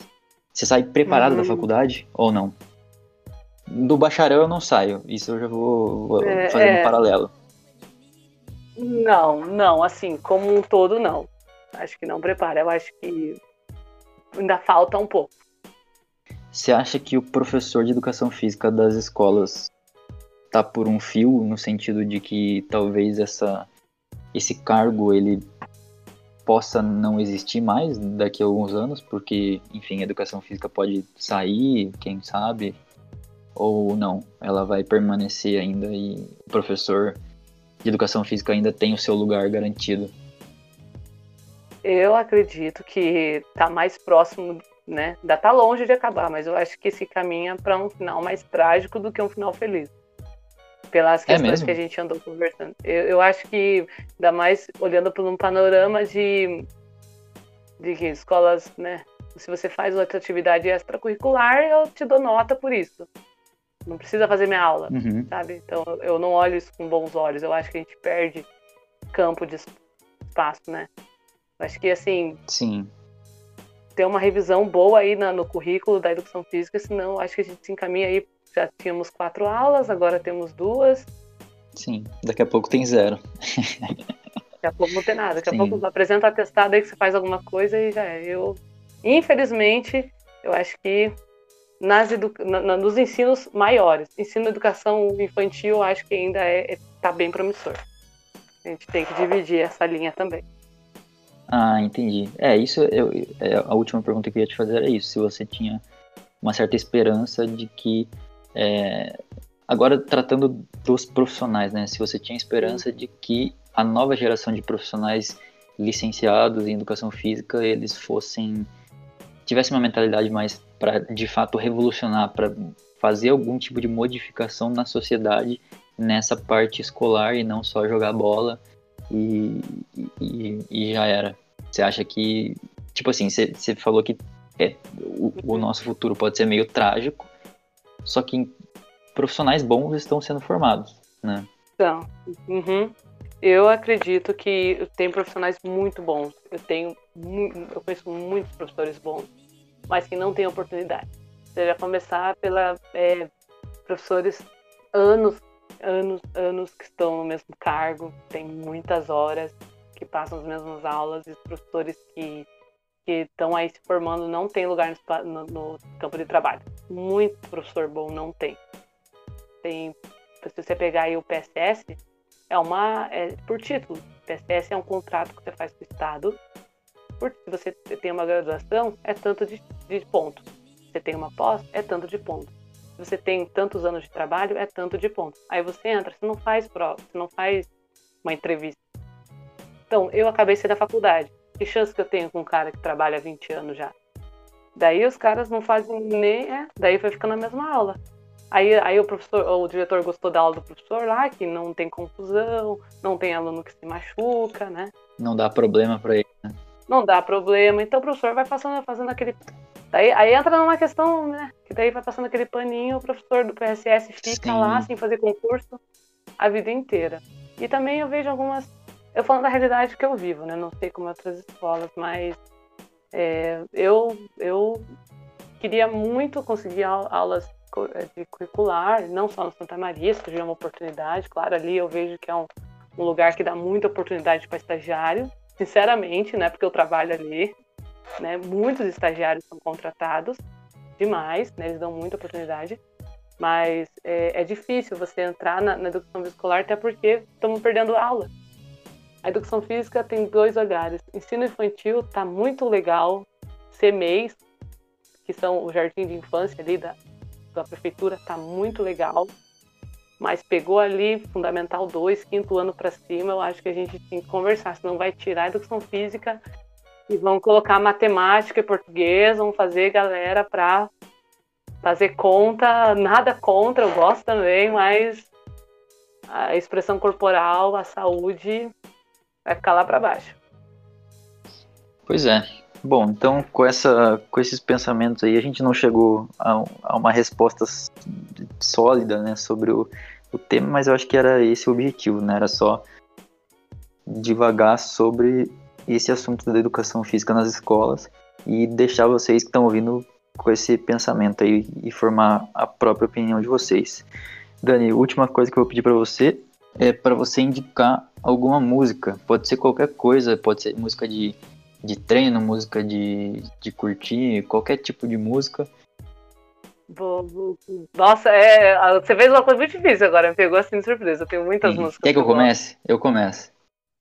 Você sai preparado uhum. da faculdade ou não? Do bacharel eu não saio, isso eu já vou, vou é, fazer é... um paralelo. Não, não, assim, como um todo, não. Acho que não prepara, eu acho que ainda falta um pouco. Você acha que o professor de educação física das escolas tá por um fio, no sentido de que talvez essa, esse cargo ele possa não existir mais daqui a alguns anos, porque, enfim, a educação física pode sair, quem sabe, ou não, ela vai permanecer ainda e o professor de educação física ainda tem o seu lugar garantido. Eu acredito que está mais próximo, né? Ainda está longe de acabar, mas eu acho que se caminha para um final mais trágico do que um final feliz pelas é questões é que a gente andou conversando. Eu, eu acho que, ainda mais olhando por um panorama de, de que escolas, né? Se você faz outra atividade extracurricular, eu te dou nota por isso. Não precisa fazer minha aula, uhum. sabe? Então eu não olho isso com bons olhos. Eu acho que a gente perde campo de espaço, né? Eu acho que assim. Sim. Ter uma revisão boa aí na, no currículo da educação física, senão acho que a gente se encaminha aí já tínhamos quatro aulas, agora temos duas. Sim, daqui a pouco tem zero. Daqui a pouco não tem nada. Daqui Sim. a pouco apresenta atestado aí que você faz alguma coisa e já é. Eu, infelizmente, eu acho que nas edu... na, nos ensinos maiores, ensino educação infantil, acho que ainda é, é, tá bem promissor. A gente tem que dividir essa linha também. Ah, entendi. É, isso eu, é, a última pergunta que eu ia te fazer era isso. Se você tinha uma certa esperança de que é, agora, tratando dos profissionais, né? Se você tinha esperança de que a nova geração de profissionais licenciados em educação física eles fossem tivessem uma mentalidade mais para de fato revolucionar, para fazer algum tipo de modificação na sociedade nessa parte escolar e não só jogar bola e, e, e já era. Você acha que, tipo assim, você, falou que é, o, o nosso futuro pode ser meio trágico, só que profissionais bons estão sendo formados, né? Então, uhum. eu acredito que tem profissionais muito bons. Eu tenho, eu conheço muitos professores bons, mas que não têm oportunidade. Seja começar pela é, professores anos, anos, anos que estão no mesmo cargo, tem muitas horas que passam as mesmas aulas e os professores que que estão aí se formando não tem lugar no, no, campo de trabalho. Muito professor bom não tem. Tem, se você pegar aí o PSS, é uma é por título. PSS é um contrato que você faz com o Estado. Por, se você tem uma graduação, é tanto de, de pontos. Se você tem uma pós, é tanto de pontos. Se você tem tantos anos de trabalho, é tanto de pontos. Aí você entra, você não faz prova, você não faz uma entrevista. Então, eu acabei sendo da faculdade. Que chance que eu tenho com um cara que trabalha há 20 anos já? Daí os caras não fazem nem. É, daí vai ficando na mesma aula. Aí, aí o professor, o diretor gostou da aula do professor lá, que não tem confusão, não tem aluno que se machuca, né? Não dá problema para ele, né? Não dá problema. Então o professor vai passando, fazendo aquele. Daí, aí entra numa questão, né? Que daí vai passando aquele paninho, o professor do PSS fica Sim. lá sem fazer concurso a vida inteira. E também eu vejo algumas. Eu falo da realidade que eu vivo, né? Não sei como outras escolas, mas é, eu, eu queria muito conseguir aulas é, de curricular, não só no Santa Maria, surgiu uma oportunidade, claro, ali eu vejo que é um, um lugar que dá muita oportunidade para estagiário, sinceramente, né, porque eu trabalho ali, né, muitos estagiários são contratados, demais, né, eles dão muita oportunidade, mas é, é difícil você entrar na, na educação escolar, até porque estamos perdendo aula. A educação física tem dois olhares. Ensino infantil está muito legal, CMEIs, que são o jardim de infância ali da, da prefeitura tá muito legal. Mas pegou ali Fundamental 2, quinto ano para cima, eu acho que a gente tem que conversar, senão vai tirar a educação física e vão colocar matemática e português, vão fazer galera para fazer conta, nada contra, eu gosto também, mas a expressão corporal, a saúde vai ficar lá para baixo. Pois é, Bom, então com, essa, com esses pensamentos aí, a gente não chegou a, a uma resposta sólida né, sobre o, o tema, mas eu acho que era esse o objetivo, né? Era só divagar sobre esse assunto da educação física nas escolas e deixar vocês que estão ouvindo com esse pensamento aí e formar a própria opinião de vocês. Dani, última coisa que eu vou pedir para você é para você indicar alguma música. Pode ser qualquer coisa, pode ser música de de treino, música de, de curtir, qualquer tipo de música. Nossa, é, você fez uma coisa muito difícil agora, me pegou assim de surpresa. Eu tenho muitas Sim. músicas. Quer que eu comece? Eu começo.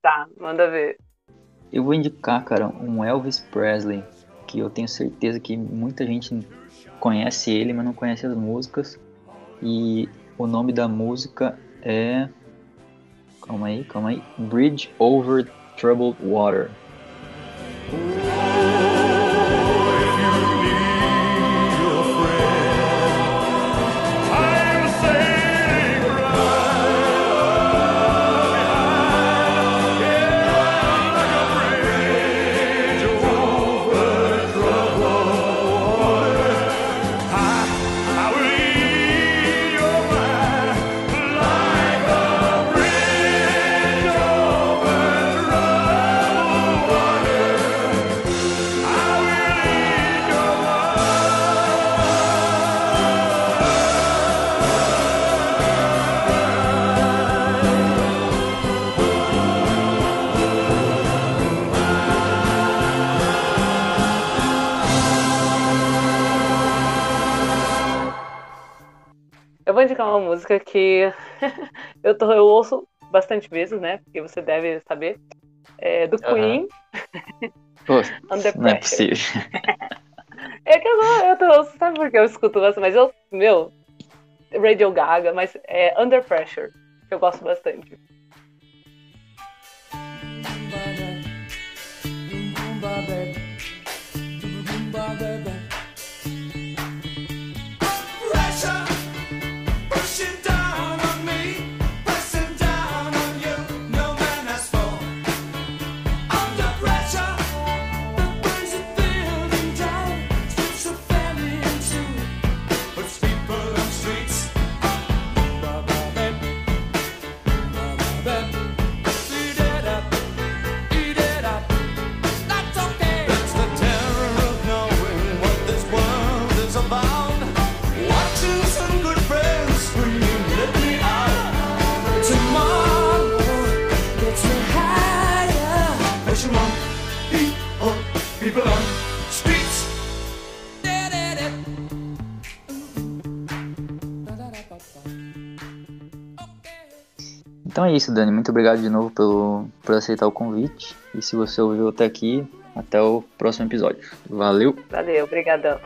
Tá, manda ver. Eu vou indicar, cara, um Elvis Presley, que eu tenho certeza que muita gente conhece ele, mas não conhece as músicas. E o nome da música é. Calma aí, calma aí. Bridge Over Troubled Water. Música que eu, tô, eu ouço bastante vezes, né? Porque você deve saber. É, do Queen. Pô, não é possível. é que eu não, eu tô, sabe por que eu escuto bastante? Mas eu, meu, Radio Gaga, mas é Under Pressure, que eu gosto bastante. É isso, Dani. Muito obrigado de novo pelo, por aceitar o convite. E se você ouviu até aqui, até o próximo episódio. Valeu! Valeu, obrigadão.